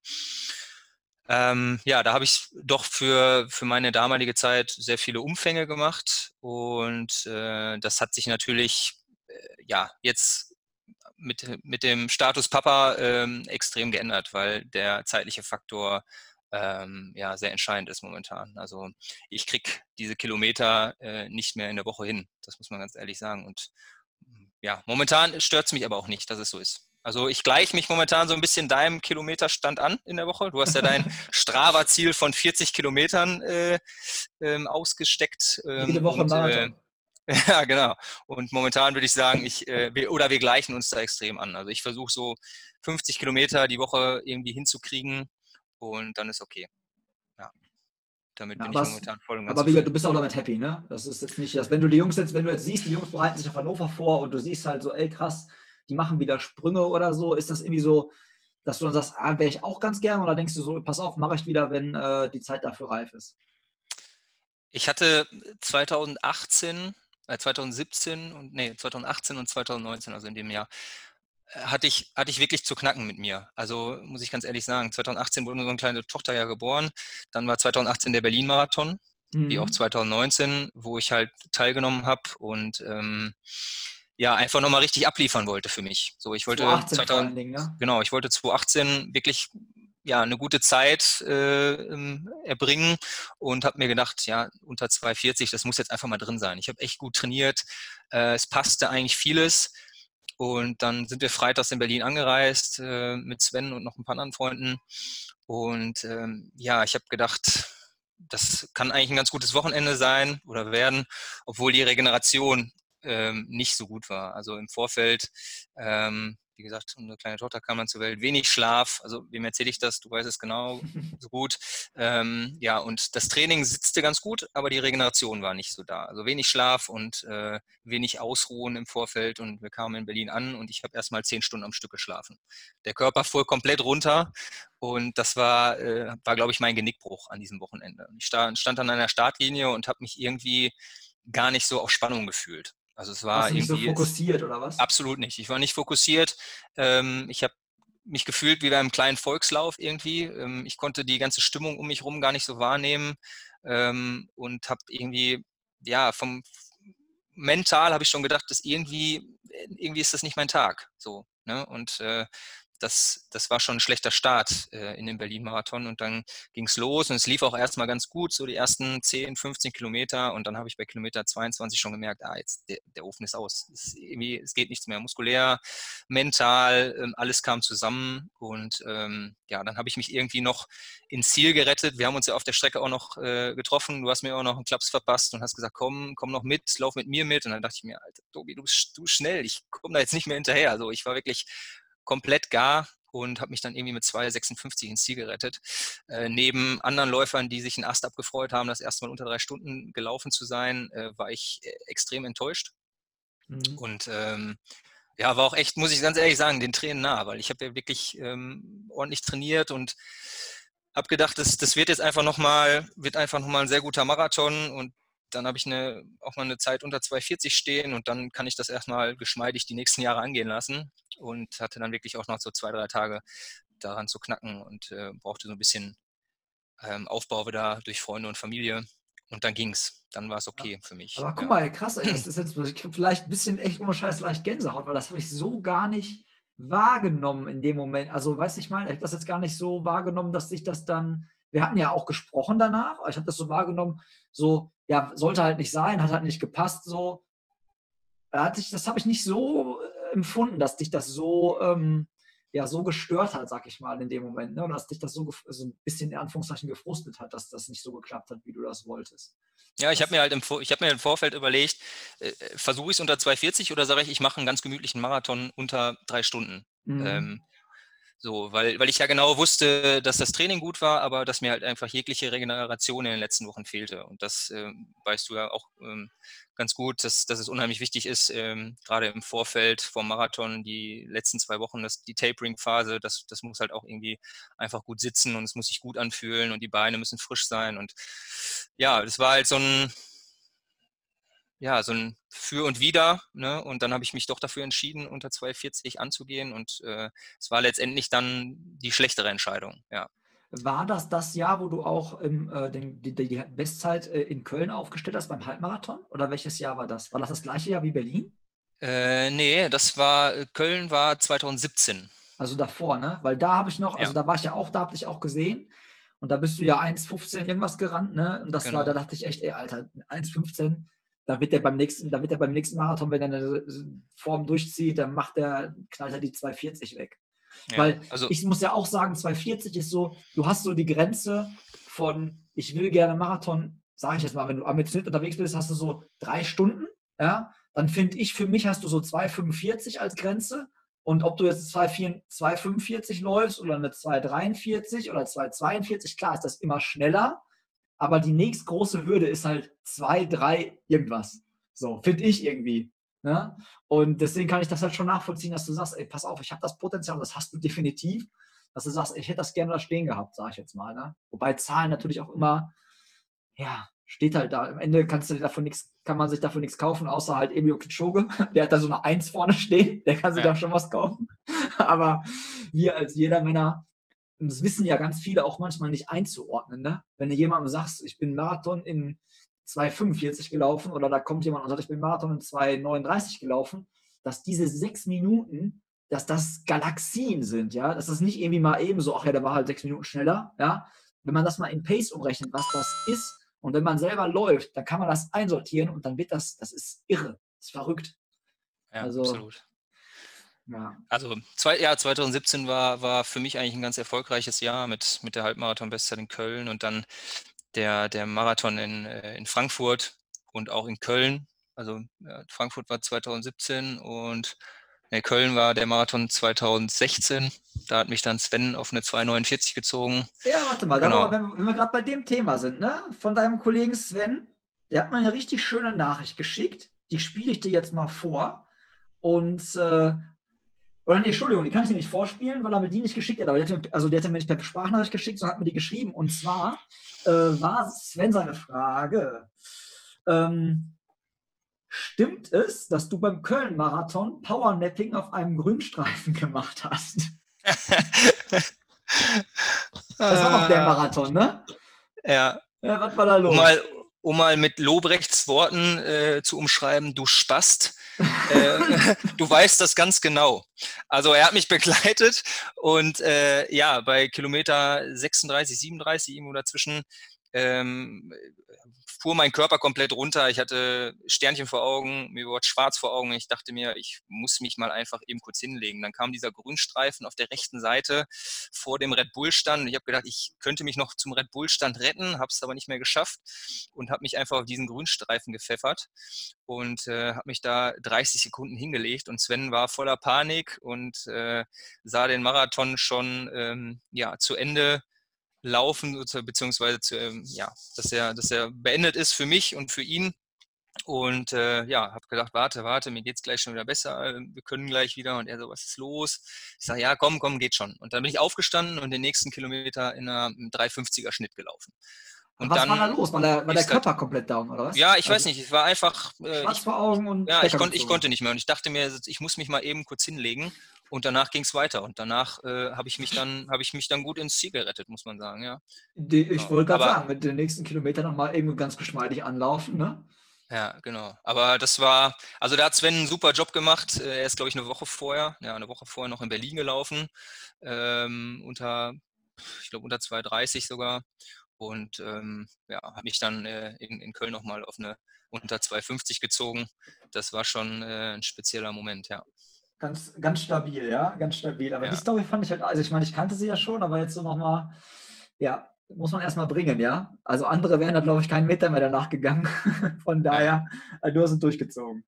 Ähm, ja, da habe ich doch für, für meine damalige Zeit sehr viele Umfänge gemacht und äh, das hat sich natürlich äh, ja jetzt mit, mit dem Status Papa ähm, extrem geändert, weil der zeitliche Faktor ähm, ja sehr entscheidend ist momentan. Also ich kriege diese Kilometer äh, nicht mehr in der Woche hin, das muss man ganz ehrlich sagen. Und ja, momentan stört es mich aber auch nicht, dass es so ist. Also ich gleiche mich momentan so ein bisschen deinem Kilometerstand an in der Woche. Du hast ja dein Strava-Ziel von 40 Kilometern äh, ähm, ausgesteckt. Ähm, Jede Woche und, Äh, ja, genau. Und momentan würde ich sagen, ich äh, wir, oder wir gleichen uns da extrem an. Also ich versuche so 50 Kilometer die Woche irgendwie hinzukriegen und dann ist okay. Ja. Damit ja, bin ich momentan voll und ganz. Aber wie gesagt, du bist auch damit happy, ne? Das ist jetzt nicht, dass wenn du die Jungs jetzt, wenn du jetzt siehst, die Jungs bereiten sich auf Hannover vor und du siehst halt so, ey krass, die machen wieder Sprünge oder so? Ist das irgendwie so, dass du dann sagst, ah, wäre ich auch ganz gern oder denkst du so, pass auf, mache ich wieder, wenn äh, die Zeit dafür reif ist? Ich hatte 2018, äh, 2017 und nee, 2018 und 2019, also in dem Jahr, äh, hatte ich, hatte ich wirklich zu knacken mit mir. Also muss ich ganz ehrlich sagen, 2018 wurde unsere kleine Tochter ja geboren. Dann war 2018 der Berlin-Marathon, mhm. wie auch 2019, wo ich halt teilgenommen habe. Und ähm, ja, einfach nochmal richtig abliefern wollte für mich. So, ich wollte 2018 2000, Dingen, ne? genau, ich wollte 2018 wirklich ja, eine gute Zeit äh, ähm, erbringen und habe mir gedacht, ja, unter 2,40, das muss jetzt einfach mal drin sein. Ich habe echt gut trainiert, äh, es passte eigentlich vieles und dann sind wir freitags in Berlin angereist äh, mit Sven und noch ein paar anderen Freunden und ähm, ja, ich habe gedacht, das kann eigentlich ein ganz gutes Wochenende sein oder werden, obwohl die Regeneration ähm, nicht so gut war. Also im Vorfeld ähm, wie gesagt, unsere kleine Tochter kam dann zur Welt, wenig Schlaf, also wem erzähle ich das, du weißt es genau so gut. Ähm, ja, und das Training sitzte ganz gut, aber die Regeneration war nicht so da. Also wenig Schlaf und äh, wenig Ausruhen im Vorfeld und wir kamen in Berlin an und ich habe erst mal zehn Stunden am Stück geschlafen. Der Körper fuhr komplett runter und das war, äh, war glaube ich, mein Genickbruch an diesem Wochenende. Ich stand, stand an einer Startlinie und habe mich irgendwie gar nicht so auf Spannung gefühlt. Also es war Warst du nicht so fokussiert oder was? Absolut nicht. Ich war nicht fokussiert. Ähm, ich habe mich gefühlt wie bei einem kleinen Volkslauf irgendwie. Ähm, ich konnte die ganze Stimmung um mich herum gar nicht so wahrnehmen ähm, und habe irgendwie, ja, vom mental habe ich schon gedacht, dass irgendwie, irgendwie ist das nicht mein Tag. So, ne? Und äh, das, das war schon ein schlechter Start äh, in den Berlin-Marathon und dann ging es los und es lief auch erstmal ganz gut, so die ersten 10, 15 Kilometer und dann habe ich bei Kilometer 22 schon gemerkt, ah, jetzt der, der Ofen ist aus. Es, irgendwie, es geht nichts mehr, muskulär, mental, ähm, alles kam zusammen und ähm, ja, dann habe ich mich irgendwie noch ins Ziel gerettet. Wir haben uns ja auf der Strecke auch noch äh, getroffen, du hast mir auch noch einen Klaps verpasst und hast gesagt, komm, komm noch mit, lauf mit mir mit und dann dachte ich mir, Alter, Tobi, du bist du schnell, ich komme da jetzt nicht mehr hinterher. Also ich war wirklich komplett gar und habe mich dann irgendwie mit 2,56 ins Ziel gerettet. Äh, neben anderen Läufern, die sich einen Ast abgefreut haben, das erste Mal unter drei Stunden gelaufen zu sein, äh, war ich äh, extrem enttäuscht. Mhm. Und ähm, ja, war auch echt, muss ich ganz ehrlich sagen, den Tränen nah, weil ich habe ja wirklich ähm, ordentlich trainiert und habe gedacht, das, das wird jetzt einfach nochmal, wird einfach nochmal ein sehr guter Marathon und dann habe ich eine, auch mal eine Zeit unter 2,40 stehen und dann kann ich das erstmal geschmeidig die nächsten Jahre angehen lassen und hatte dann wirklich auch noch so zwei, drei Tage daran zu knacken und äh, brauchte so ein bisschen ähm, Aufbau wieder durch Freunde und Familie. Und dann ging es. Dann war es okay ja. für mich. Aber guck ja. mal, krass, ey, das ist jetzt ich vielleicht ein bisschen echt ohne Scheiß leicht Gänsehaut, weil das habe ich so gar nicht wahrgenommen in dem Moment. Also, weiß ich mal, ich habe das jetzt gar nicht so wahrgenommen, dass sich das dann. Wir hatten ja auch gesprochen danach, aber ich habe das so wahrgenommen, so, ja, sollte halt nicht sein, hat halt nicht gepasst, so. Das habe ich nicht so äh, empfunden, dass dich das so, ähm, ja, so gestört hat, sag ich mal, in dem Moment. Ne? dass dich das so also ein bisschen in Anführungszeichen gefrustet hat, dass das nicht so geklappt hat, wie du das wolltest. Ja, ich habe mir halt im, ich hab mir im Vorfeld überlegt, äh, versuche ich es unter 2,40 oder sage ich, ich mache einen ganz gemütlichen Marathon unter drei Stunden. Mhm. Ähm, so, weil, weil ich ja genau wusste, dass das Training gut war, aber dass mir halt einfach jegliche Regeneration in den letzten Wochen fehlte. Und das äh, weißt du ja auch ähm, ganz gut, dass, dass es unheimlich wichtig ist, ähm, gerade im Vorfeld vom Marathon, die letzten zwei Wochen, das, die Tapering-Phase, das, das muss halt auch irgendwie einfach gut sitzen und es muss sich gut anfühlen und die Beine müssen frisch sein. Und ja, das war halt so ein, ja, so ein Für und Wider. Ne? Und dann habe ich mich doch dafür entschieden, unter 2,40 anzugehen. Und äh, es war letztendlich dann die schlechtere Entscheidung, ja. War das das Jahr, wo du auch im, äh, den, die, die, Bestzeit äh, in Köln aufgestellt hast beim Halbmarathon? Oder welches Jahr war das? War das das gleiche Jahr wie Berlin? Äh, nee, das war, äh, Köln war 2017. Also davor, ne? Weil da habe ich noch, also ja. da war ich ja auch, da habe ich auch gesehen. Und da bist du ja 1,15 irgendwas gerannt, ne? Und das genau. war, da dachte ich echt, ey, Alter, 1,15 da wird er beim nächsten, da wird er beim nächsten Marathon, wenn er eine Form durchzieht, dann macht er, knallt er die 240 weg. Ja, Weil also ich muss ja auch sagen, 240 ist so, du hast so die Grenze von, ich will gerne Marathon, sage ich jetzt mal, wenn du ambitioniert unterwegs bist, hast du so drei Stunden, ja, dann finde ich, für mich hast du so 245 als Grenze. Und ob du jetzt 245 läufst oder eine 243 oder 242, klar ist das immer schneller, aber die nächstgroße Hürde ist halt zwei, drei, irgendwas. So, finde ich irgendwie. Ne? Und deswegen kann ich das halt schon nachvollziehen, dass du sagst, ey, pass auf, ich habe das Potenzial, das hast du definitiv, dass du sagst, ich hätte das gerne da stehen gehabt, sage ich jetzt mal. Ne? Wobei Zahlen natürlich auch immer, ja, steht halt da. Am Ende kannst du davon nichts, kann man sich davon nichts kaufen, außer halt Emilio Kipchoge. Der hat da so eine Eins vorne stehen, der kann sich ja. da schon was kaufen. Aber wir als jeder Männer und das wissen ja ganz viele auch manchmal nicht einzuordnen. Ne? Wenn du jemandem sagst, ich bin Marathon in 2,45 gelaufen oder da kommt jemand und sagt, ich bin Marathon in 2,39 gelaufen, dass diese sechs Minuten, dass das Galaxien sind, ja, dass das nicht irgendwie mal eben so, ach ja, der war halt sechs Minuten schneller, ja. Wenn man das mal in Pace umrechnet, was das ist, und wenn man selber läuft, dann kann man das einsortieren und dann wird das, das ist irre, das ist verrückt. Ja, also, absolut. Ja. Also zwei, ja, 2017 war, war für mich eigentlich ein ganz erfolgreiches Jahr mit, mit der Halbmarathon-Bestzeit in Köln und dann der, der Marathon in, äh, in Frankfurt und auch in Köln. Also ja, Frankfurt war 2017 und nee, Köln war der Marathon 2016. Da hat mich dann Sven auf eine 249 gezogen. Ja, warte mal, genau. wenn, wenn wir gerade bei dem Thema sind, ne? von deinem Kollegen Sven, der hat mir eine richtig schöne Nachricht geschickt. Die spiele ich dir jetzt mal vor. Und äh, oder nee, Entschuldigung, die kann ich dir nicht vorspielen, weil er mir die nicht geschickt hat. Aber der hat mir, also der hat mir nicht per Sprachnachricht geschickt, sondern hat mir die geschrieben. Und zwar äh, war Sven seine Frage. Ähm, stimmt es, dass du beim Köln-Marathon Powernapping auf einem Grünstreifen gemacht hast? das war noch der Marathon, ne? Ja. Ja, was war da los? Um mal, um mal mit Lobrechts Worten äh, zu umschreiben, du Spast. Äh, du weißt das ganz genau. Also er hat mich begleitet und äh, ja, bei Kilometer 36, 37 irgendwo dazwischen ähm, fuhr mein Körper komplett runter. Ich hatte Sternchen vor Augen, mir wurde schwarz vor Augen. Ich dachte mir, ich muss mich mal einfach eben kurz hinlegen. Dann kam dieser Grünstreifen auf der rechten Seite vor dem Red Bull Stand. Ich habe gedacht, ich könnte mich noch zum Red Bull Stand retten, habe es aber nicht mehr geschafft und habe mich einfach auf diesen Grünstreifen gepfeffert und äh, habe mich da 30 Sekunden hingelegt. Und Sven war voller Panik und äh, sah den Marathon schon ähm, ja, zu Ende laufen, beziehungsweise zu, ähm, ja, dass er, dass er beendet ist für mich und für ihn. Und äh, ja, habe gedacht, warte, warte, mir geht's gleich schon wieder besser, wir können gleich wieder. Und er so, was ist los? Ich sage, ja, komm, komm, geht schon. Und dann bin ich aufgestanden und den nächsten Kilometer in einem 350er Schnitt gelaufen. Und was dann, war da los? War der, war der Körper halt, komplett down, oder was? Ja, ich also, weiß nicht. Es war einfach. Äh, schwarz vor Augen und. Ja, ich, kon, ich konnte nicht mehr. Und ich dachte mir, ich muss mich mal eben kurz hinlegen. Und danach ging es weiter. Und danach äh, habe ich mich dann ich mich dann gut ins Ziel gerettet, muss man sagen, ja. Die, ich genau. wollte gerade sagen, mit den nächsten Kilometern nochmal irgendwo ganz geschmeidig anlaufen, ne? Ja, genau. Aber das war, also da hat Sven einen super Job gemacht. Äh, er ist, glaube ich, eine Woche vorher, ja, eine Woche vorher noch in Berlin gelaufen. Ähm, unter, ich glaube, unter 2,30 sogar. Und ähm, ja, habe mich dann äh, in, in Köln nochmal auf eine unter 2,50 gezogen. Das war schon äh, ein spezieller Moment, ja. Ganz, ganz stabil, ja, ganz stabil. Aber ja. die Story fand ich halt, also ich meine, ich kannte sie ja schon, aber jetzt so nochmal, ja, muss man erstmal bringen, ja. Also andere wären da, glaube ich, keinen Meter mehr danach gegangen. Von daher, ja. du hast es durchgezogen.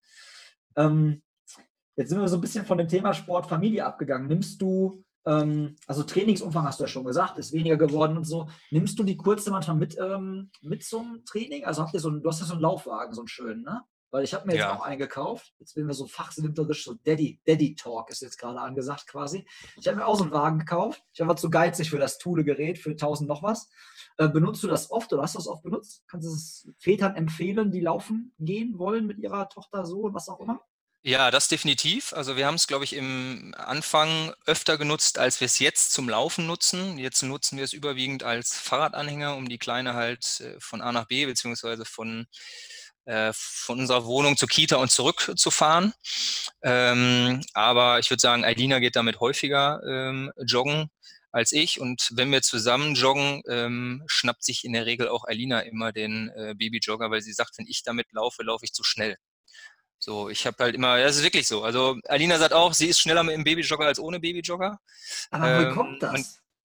Ähm, jetzt sind wir so ein bisschen von dem Thema Sport, Familie abgegangen. Nimmst du, ähm, also Trainingsumfang hast du ja schon gesagt, ist weniger geworden und so. Nimmst du die kurze manchmal mit, ähm, mit zum Training? Also habt ihr so ein, du hast ja so einen Laufwagen, so einen schönen, ne? Weil ich habe mir jetzt ja. auch eingekauft. Jetzt bin wir so fachsilinderisch, so Daddy, Daddy Talk ist jetzt gerade angesagt quasi. Ich habe mir auch so einen Wagen gekauft. Ich war zu geizig für das Thule-Gerät, für 1000 noch was. Äh, benutzt du das oft oder hast du das oft benutzt? Kannst du es Vätern empfehlen, die laufen gehen wollen mit ihrer Tochter so und was auch immer? Ja, das definitiv. Also wir haben es, glaube ich, im Anfang öfter genutzt, als wir es jetzt zum Laufen nutzen. Jetzt nutzen wir es überwiegend als Fahrradanhänger, um die Kleine halt äh, von A nach B beziehungsweise von äh, von unserer Wohnung zur Kita und zurück zu fahren. Ähm, aber ich würde sagen, Eilina geht damit häufiger ähm, joggen als ich. Und wenn wir zusammen joggen, ähm, schnappt sich in der Regel auch Eilina immer den äh, Babyjogger, weil sie sagt, wenn ich damit laufe, laufe ich zu schnell. So, ich habe halt immer, das ist wirklich so. Also Alina sagt auch, sie ist schneller mit dem Babyjogger als ohne Babyjogger. Aber ähm, wo kommt das? Man,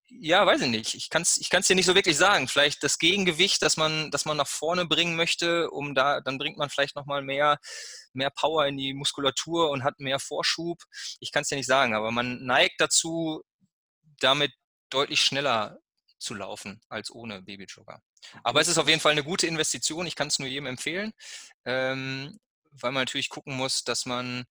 ja, weiß ich nicht. Ich kann es ich kann's dir nicht so wirklich sagen. Vielleicht das Gegengewicht, das man, das man nach vorne bringen möchte, um da, dann bringt man vielleicht nochmal mehr, mehr Power in die Muskulatur und hat mehr Vorschub. Ich kann es dir nicht sagen, aber man neigt dazu, damit deutlich schneller zu laufen als ohne Babyjogger. Aber es ist auf jeden Fall eine gute Investition. Ich kann es nur jedem empfehlen, ähm, weil man natürlich gucken muss, dass man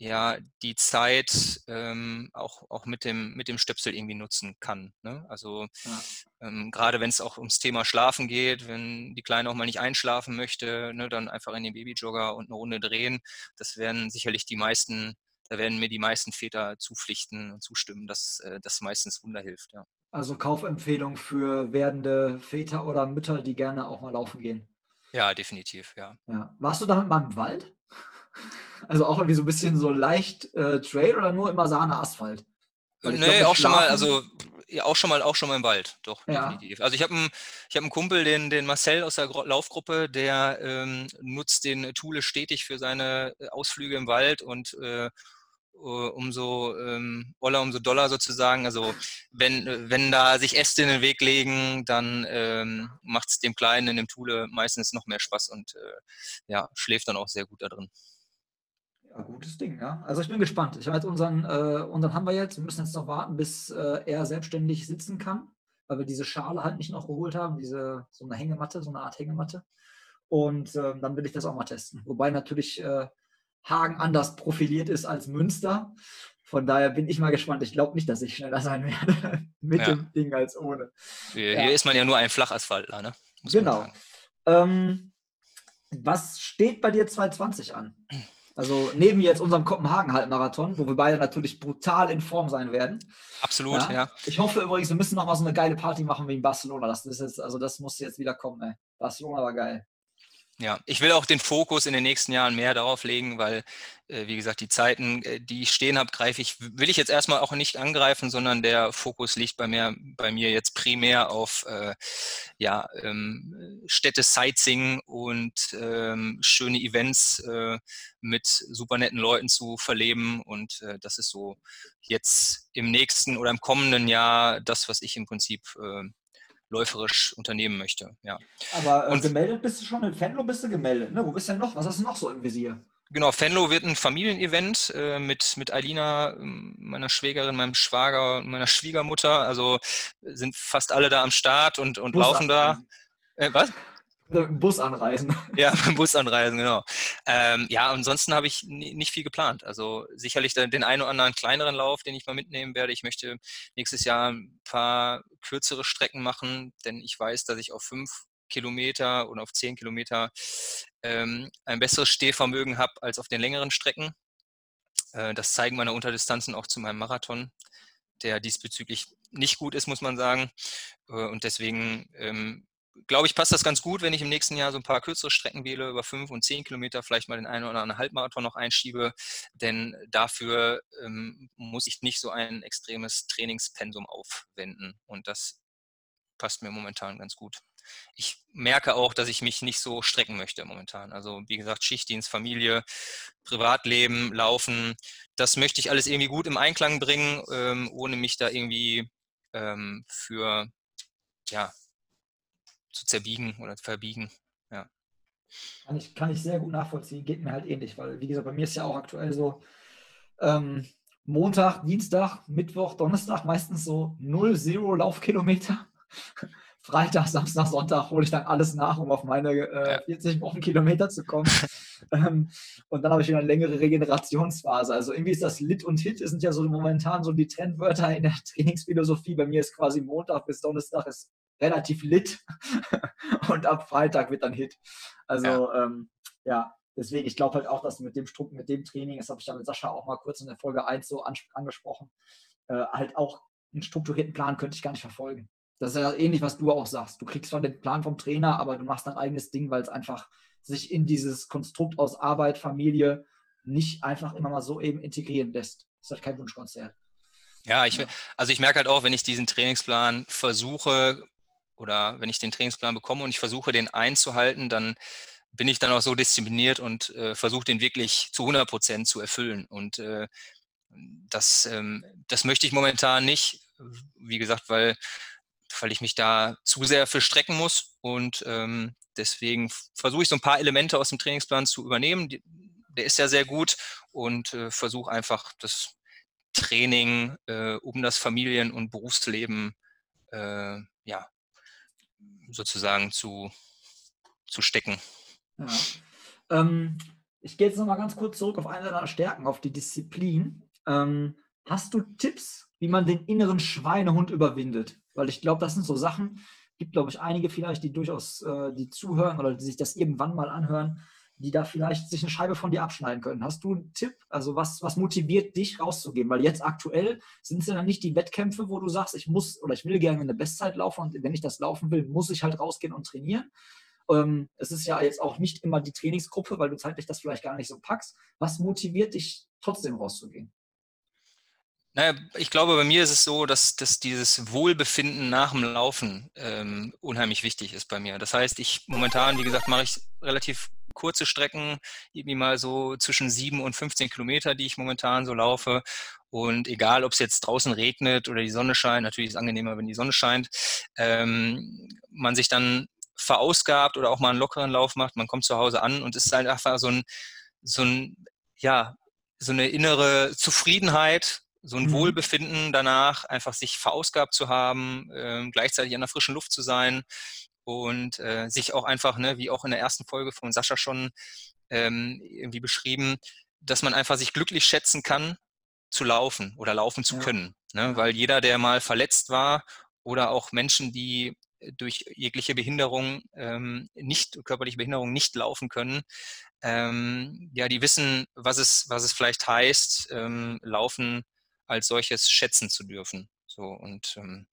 ja die Zeit ähm, auch, auch mit, dem, mit dem Stöpsel irgendwie nutzen kann. Ne? Also ja. ähm, gerade wenn es auch ums Thema Schlafen geht, wenn die Kleine auch mal nicht einschlafen möchte, ne, dann einfach in den Babyjogger und eine Runde drehen. Das werden sicherlich die meisten, da werden mir die meisten Väter zupflichten und zustimmen, dass äh, das meistens Wunder hilft. Ja. Also Kaufempfehlung für werdende Väter oder Mütter, die gerne auch mal laufen gehen. Ja, definitiv, ja. ja. Warst du da mit meinem Wald? Also auch irgendwie so ein bisschen so leicht äh, Trail oder nur immer Sahne-Asphalt? Nee, glaub, auch schon mal, also ja, auch schon mal, auch schon mal im Wald, doch, ja. definitiv. Also ich habe einen, ich habe einen Kumpel, den, den Marcel aus der Laufgruppe, der ähm, nutzt den Thule stetig für seine äh, Ausflüge im Wald und äh, umso ähm, Oller, umso Dollar sozusagen. Also wenn, wenn da sich Äste in den Weg legen, dann ähm, macht es dem Kleinen in dem Thule meistens noch mehr Spaß und äh, ja, schläft dann auch sehr gut da drin. Ja, gutes Ding, ja. Also ich bin gespannt. Ich habe jetzt unseren, äh, unseren haben wir jetzt. Wir müssen jetzt noch warten, bis äh, er selbstständig sitzen kann, weil wir diese Schale halt nicht noch geholt haben, diese so eine Hängematte, so eine Art Hängematte. Und äh, dann will ich das auch mal testen. Wobei natürlich äh, Hagen anders profiliert ist als Münster. Von daher bin ich mal gespannt. Ich glaube nicht, dass ich schneller sein werde mit ja. dem Ding als ohne. Hier, ja. ist man ja nur ein Flachasphaltler, ne? Muss genau. Ähm, was steht bei dir 2020 an? Also neben jetzt unserem Kopenhagen-Halbmarathon, wo wir beide natürlich brutal in Form sein werden. Absolut, ja. ja. Ich hoffe übrigens, wir müssen noch mal so eine geile Party machen wie in Barcelona. Das ist jetzt, also das muss jetzt wieder kommen, ey. Barcelona war geil. Ja, ich will auch den Fokus in den nächsten Jahren mehr darauf legen, weil, äh, wie gesagt, die Zeiten, äh, die ich stehen habe, greife ich, will ich jetzt erstmal auch nicht angreifen, sondern der Fokus liegt bei mir, bei mir jetzt primär auf äh, ja, ähm, Städte Sightseeing und ähm, schöne Events äh, mit super netten Leuten zu verleben. Und äh, das ist so jetzt im nächsten oder im kommenden Jahr das, was ich im Prinzip äh, läuferisch unternehmen möchte. Ja. Aber äh, und, gemeldet bist du schon, in Fenlo bist du gemeldet, ne? Wo bist du denn noch? Was hast du noch so im Visier? Genau, Fenlo wird ein Familienevent äh, mit, mit ähm, meiner Schwägerin, meinem Schwager und meiner Schwiegermutter. Also sind fast alle da am Start und, und laufen da. Äh, was? Bus anreisen. Ja, Bus anreisen, genau. Ähm, ja, ansonsten habe ich nicht viel geplant. Also sicherlich den einen oder anderen kleineren Lauf, den ich mal mitnehmen werde. Ich möchte nächstes Jahr ein paar kürzere Strecken machen, denn ich weiß, dass ich auf fünf Kilometer oder auf zehn Kilometer ähm, ein besseres Stehvermögen habe als auf den längeren Strecken. Äh, das zeigen meine Unterdistanzen auch zu meinem Marathon, der diesbezüglich nicht gut ist, muss man sagen. Äh, und deswegen ähm, glaube ich, passt das ganz gut, wenn ich im nächsten Jahr so ein paar kürzere Strecken wähle, über fünf und zehn Kilometer, vielleicht mal den einen oder anderen Halbmarathon noch einschiebe, denn dafür ähm, muss ich nicht so ein extremes Trainingspensum aufwenden und das passt mir momentan ganz gut. Ich merke auch, dass ich mich nicht so strecken möchte momentan. Also wie gesagt, Schichtdienst, Familie, Privatleben, Laufen, das möchte ich alles irgendwie gut im Einklang bringen, ähm, ohne mich da irgendwie ähm, für ja, zu zerbiegen oder verbiegen. Ja. Kann ich, kann ich sehr gut nachvollziehen, geht mir halt ähnlich, weil wie gesagt, bei mir ist ja auch aktuell so ähm, Montag, Dienstag, Mittwoch, Donnerstag meistens so 0, 0 Laufkilometer. Freitag, Samstag, Sonntag hole ich dann alles nach, um auf meine äh, 40 Wochenkilometer zu kommen. ähm, und dann habe ich wieder eine längere Regenerationsphase. Also irgendwie ist das Lit und Hit sind ja so momentan so die Trendwörter in der Trainingsphilosophie. Bei mir ist quasi Montag bis Donnerstag ist relativ lit und ab Freitag wird dann Hit. Also ja, ähm, ja deswegen, ich glaube halt auch, dass mit dem Struck, mit dem Training, das habe ich dann mit Sascha auch mal kurz in der Folge 1 so an, angesprochen, äh, halt auch einen strukturierten Plan könnte ich gar nicht verfolgen. Das ist ja ähnlich, was du auch sagst. Du kriegst zwar den Plan vom Trainer, aber du machst dein eigenes Ding, weil es einfach sich in dieses Konstrukt aus Arbeit, Familie nicht einfach immer mal so eben integrieren lässt. Das ist halt kein Wunschkonzert. Ja, ich, also ich merke halt auch, wenn ich diesen Trainingsplan versuche oder wenn ich den Trainingsplan bekomme und ich versuche, den einzuhalten, dann bin ich dann auch so diszipliniert und äh, versuche den wirklich zu 100 Prozent zu erfüllen. Und äh, das, ähm, das möchte ich momentan nicht, wie gesagt, weil, weil ich mich da zu sehr für strecken muss. Und ähm, deswegen versuche ich so ein paar Elemente aus dem Trainingsplan zu übernehmen. Der ist ja sehr gut und äh, versuche einfach das Training äh, um das Familien- und Berufsleben äh, ja, sozusagen zu, zu stecken. Ja. Ähm, ich gehe jetzt nochmal ganz kurz zurück auf eine deiner Stärken, auf die Disziplin. Ähm, hast du Tipps, wie man den inneren Schweinehund überwindet? Weil ich glaube, das sind so Sachen, gibt, glaube ich, einige vielleicht, die durchaus, äh, die zuhören oder die sich das irgendwann mal anhören, die da vielleicht sich eine Scheibe von dir abschneiden können. Hast du einen Tipp? Also was, was motiviert dich rauszugehen? Weil jetzt aktuell sind es ja dann nicht die Wettkämpfe, wo du sagst, ich muss oder ich will gerne eine Bestzeit laufen und wenn ich das laufen will, muss ich halt rausgehen und trainieren. ähm, es ist ja jetzt auch nicht immer die Trainingsgruppe, weil du zeitlich das vielleicht gar nicht so packst. Was motiviert dich trotzdem rauszugehen? Naja, ich glaube, bei mir ist es so, dass, dass dieses Wohlbefinden nach dem Laufen ähm, unheimlich wichtig ist bei mir. Das heißt, ich momentan, wie gesagt, mache ich relativ kurze Strecken, irgendwie mal so zwischen sieben und 15 Kilometer, die ich momentan so laufe. Und egal, ob es jetzt draußen regnet oder die Sonne scheint, natürlich ist es angenehmer, wenn die Sonne scheint, ähm, man sich dann verausgabt oder auch mal einen lockeren Lauf macht, man kommt zu Hause an und es ist halt einfach so ein, so ein, ja, so eine innere Zufriedenheit, so ein mhm. Wohlbefinden danach, einfach sich verausgabt zu haben, äh, gleichzeitig in der frischen Luft zu sein und äh, sich auch einfach, ne, wie auch in der ersten Folge von Sascha schon ähm, irgendwie beschrieben, dass man einfach sich glücklich schätzen kann, zu laufen oder laufen zu ja. können. Ne? Weil jeder, der mal verletzt war oder auch Menschen, die durch jegliche Behinderung, ähm, nicht, körperliche Behinderung nicht laufen können, ähm, ja, die wissen, was es, was es vielleicht heißt, ähm, Laufen als solches schätzen zu dürfen. So und ähm,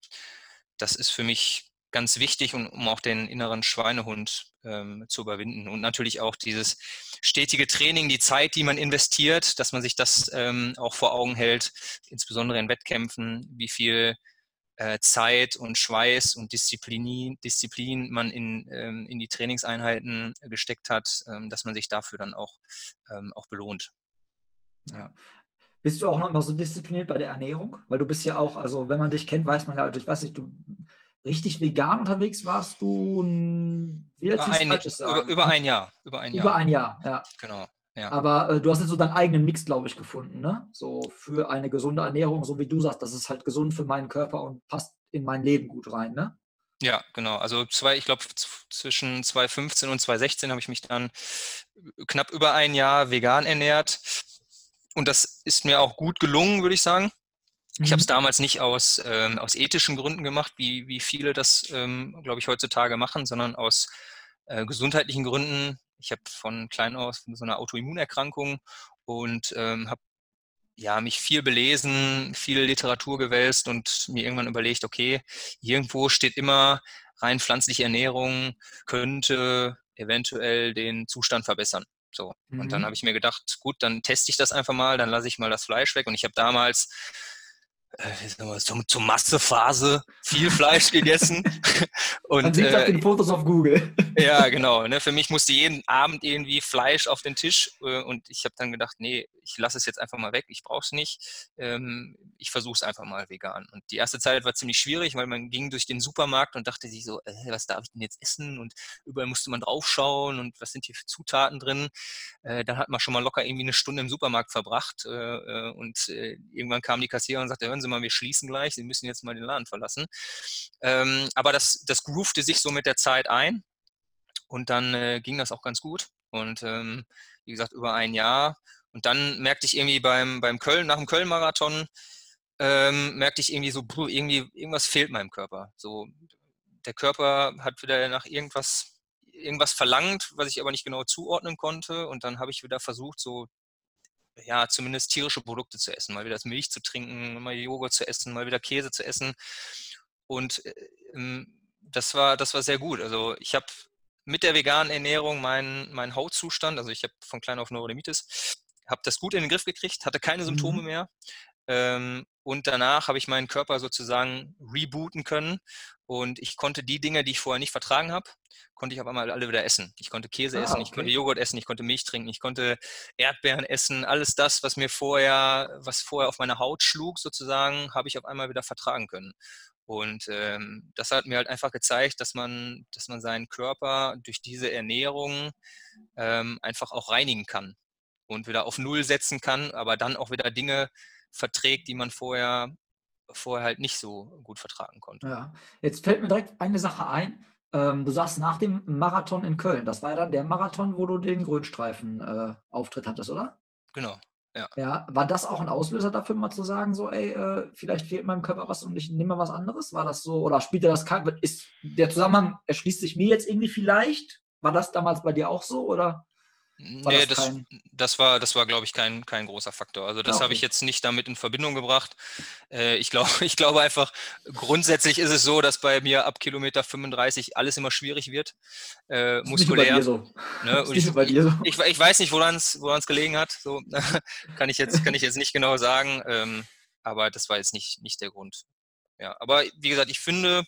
das ist für mich ganz wichtig, und, um auch den inneren Schweinehund ähm, zu überwinden. Und natürlich auch dieses stetige Training, die Zeit, die man investiert, dass man sich das ähm, auch vor Augen hält, insbesondere in Wettkämpfen, wie viel äh, Zeit und Schweiß und Disziplin, Disziplin man in, ähm, in die Trainingseinheiten gesteckt hat, ähm, dass man sich dafür dann auch, ähm, auch belohnt. Ja. Bist du auch noch mal so diszipliniert bei der Ernährung? Weil du bist ja auch, also wenn man dich kennt, weiß man ja, also ich weiß nicht, du richtig vegan unterwegs warst du ein, über ein, über, über, ein Jahr. Über ein Jahr. Über ein Jahr, ja. Genau. Ja. Aber äh, du hast jetzt so deinen eigenen Mix, glaube ich, gefunden, ne? So für eine gesunde Ernährung, so wie du sagst, das ist halt gesund für meinen Körper und passt in mein Leben gut rein, ne? Ja, genau. Also zwei, ich glaube, zwischen 2015 und 2016 habe ich mich dann knapp über ein Jahr vegan ernährt. Und das ist mir auch gut gelungen, würde ich sagen. Ich habe es mhm. damals nicht aus, ähm, aus ethischen Gründen gemacht, wie, wie viele das, ähm, glaube ich, heutzutage machen, sondern aus äh, gesundheitlichen Gründen. Ich habe von klein aus so eine Autoimmunerkrankung und ähm, habe ja, mich viel belesen, viel Literatur gewälzt und mir irgendwann überlegt, okay, irgendwo steht immer rein pflanzliche Ernährung könnte eventuell den Zustand verbessern. So. Mhm. Und dann mhm. habe ich mir gedacht, gut, dann teste ich das einfach mal, dann lasse ich mal das Fleisch weg. Und ich habe damals äh, zum, zur Massephase viel Fleisch gegessen. und, Man sieht äh, auf den Fotos auf Google. ja, genau. Ne, für mich musste jeden Abend irgendwie Fleisch auf den Tisch äh, und ich habe dann gedacht, nee, ich lasse es jetzt einfach mal weg, ich brauche es nicht. Ähm, ich versuche es einfach mal vegan. Und die erste Zeit war ziemlich schwierig, weil man ging durch den Supermarkt und dachte sich so, äh, was darf ich denn jetzt essen? Und überall musste man draufschauen und was sind hier für Zutaten drin. Äh, dann hat man schon mal locker irgendwie eine Stunde im Supermarkt verbracht äh, und irgendwann kam die Kassiererin und sagte, hören Sie mal, wir schließen gleich, Sie müssen jetzt mal den Laden verlassen. Ähm, aber das, das groovte sich so mit der Zeit ein und dann äh, ging das auch ganz gut. Und ähm, wie gesagt, über ein Jahr. Und dann merkte ich irgendwie beim, beim Köln, nach dem Köln-Marathon, ähm, merkte ich irgendwie so, irgendwie, irgendwas fehlt meinem Körper. So, der Körper hat wieder nach irgendwas, irgendwas verlangt, was ich aber nicht genau zuordnen konnte. Und dann habe ich wieder versucht, so ja, zumindest tierische Produkte zu essen, mal wieder Milch zu trinken, mal Joghurt zu essen, mal wieder Käse zu essen. Und äh, ähm, das war, das war sehr gut. Also ich habe mit der veganen Ernährung meinen, meinen Hautzustand, also ich habe von klein auf Neurodermitis, habe das gut in den Griff gekriegt, hatte keine Symptome mhm. mehr. Ähm, und danach habe ich meinen Körper sozusagen rebooten können und ich konnte die Dinge, die ich vorher nicht vertragen habe, konnte ich auf einmal alle wieder essen. Ich konnte Käse ah, essen, okay. ich konnte Joghurt essen, ich konnte Milch trinken, ich konnte Erdbeeren essen. Alles das, was mir vorher, was vorher auf meine Haut schlug, sozusagen, habe ich auf einmal wieder vertragen können. Und ähm, das hat mir halt einfach gezeigt, dass man, dass man seinen Körper durch diese Ernährung ähm, einfach auch reinigen kann und wieder auf Null setzen kann, aber dann auch wieder Dinge verträgt, die man vorher vorher halt nicht so gut vertragen konnte. Ja, jetzt fällt mir direkt eine Sache ein. Ähm, du sagst nach dem Marathon in Köln, das war ja dann der Marathon, wo du den Grünstreifen-Auftritt äh, hattest, oder? Genau. Ja. ja. War das auch ein Auslöser dafür, mal zu sagen, so, ey, äh, vielleicht fehlt meinem Körper was und ich nehme mal was anderes? War das so, oder spielte das kein, ist der Zusammenhang erschließt sich mir jetzt irgendwie vielleicht? War das damals bei dir auch so, oder? War nee, das, das, das, war, das war, glaube ich, kein, kein großer Faktor. Also das okay. habe ich jetzt nicht damit in Verbindung gebracht. Äh, ich, glaube, ich glaube einfach, grundsätzlich ist es so, dass bei mir ab Kilometer 35 alles immer schwierig wird. Äh, muskulär. So. Ne? Ich, so. ich, ich, weiß nicht, woran es gelegen hat. So, kann, ich jetzt, kann ich jetzt nicht genau sagen. Ähm, aber das war jetzt nicht, nicht der Grund. Ja, aber wie gesagt, ich finde,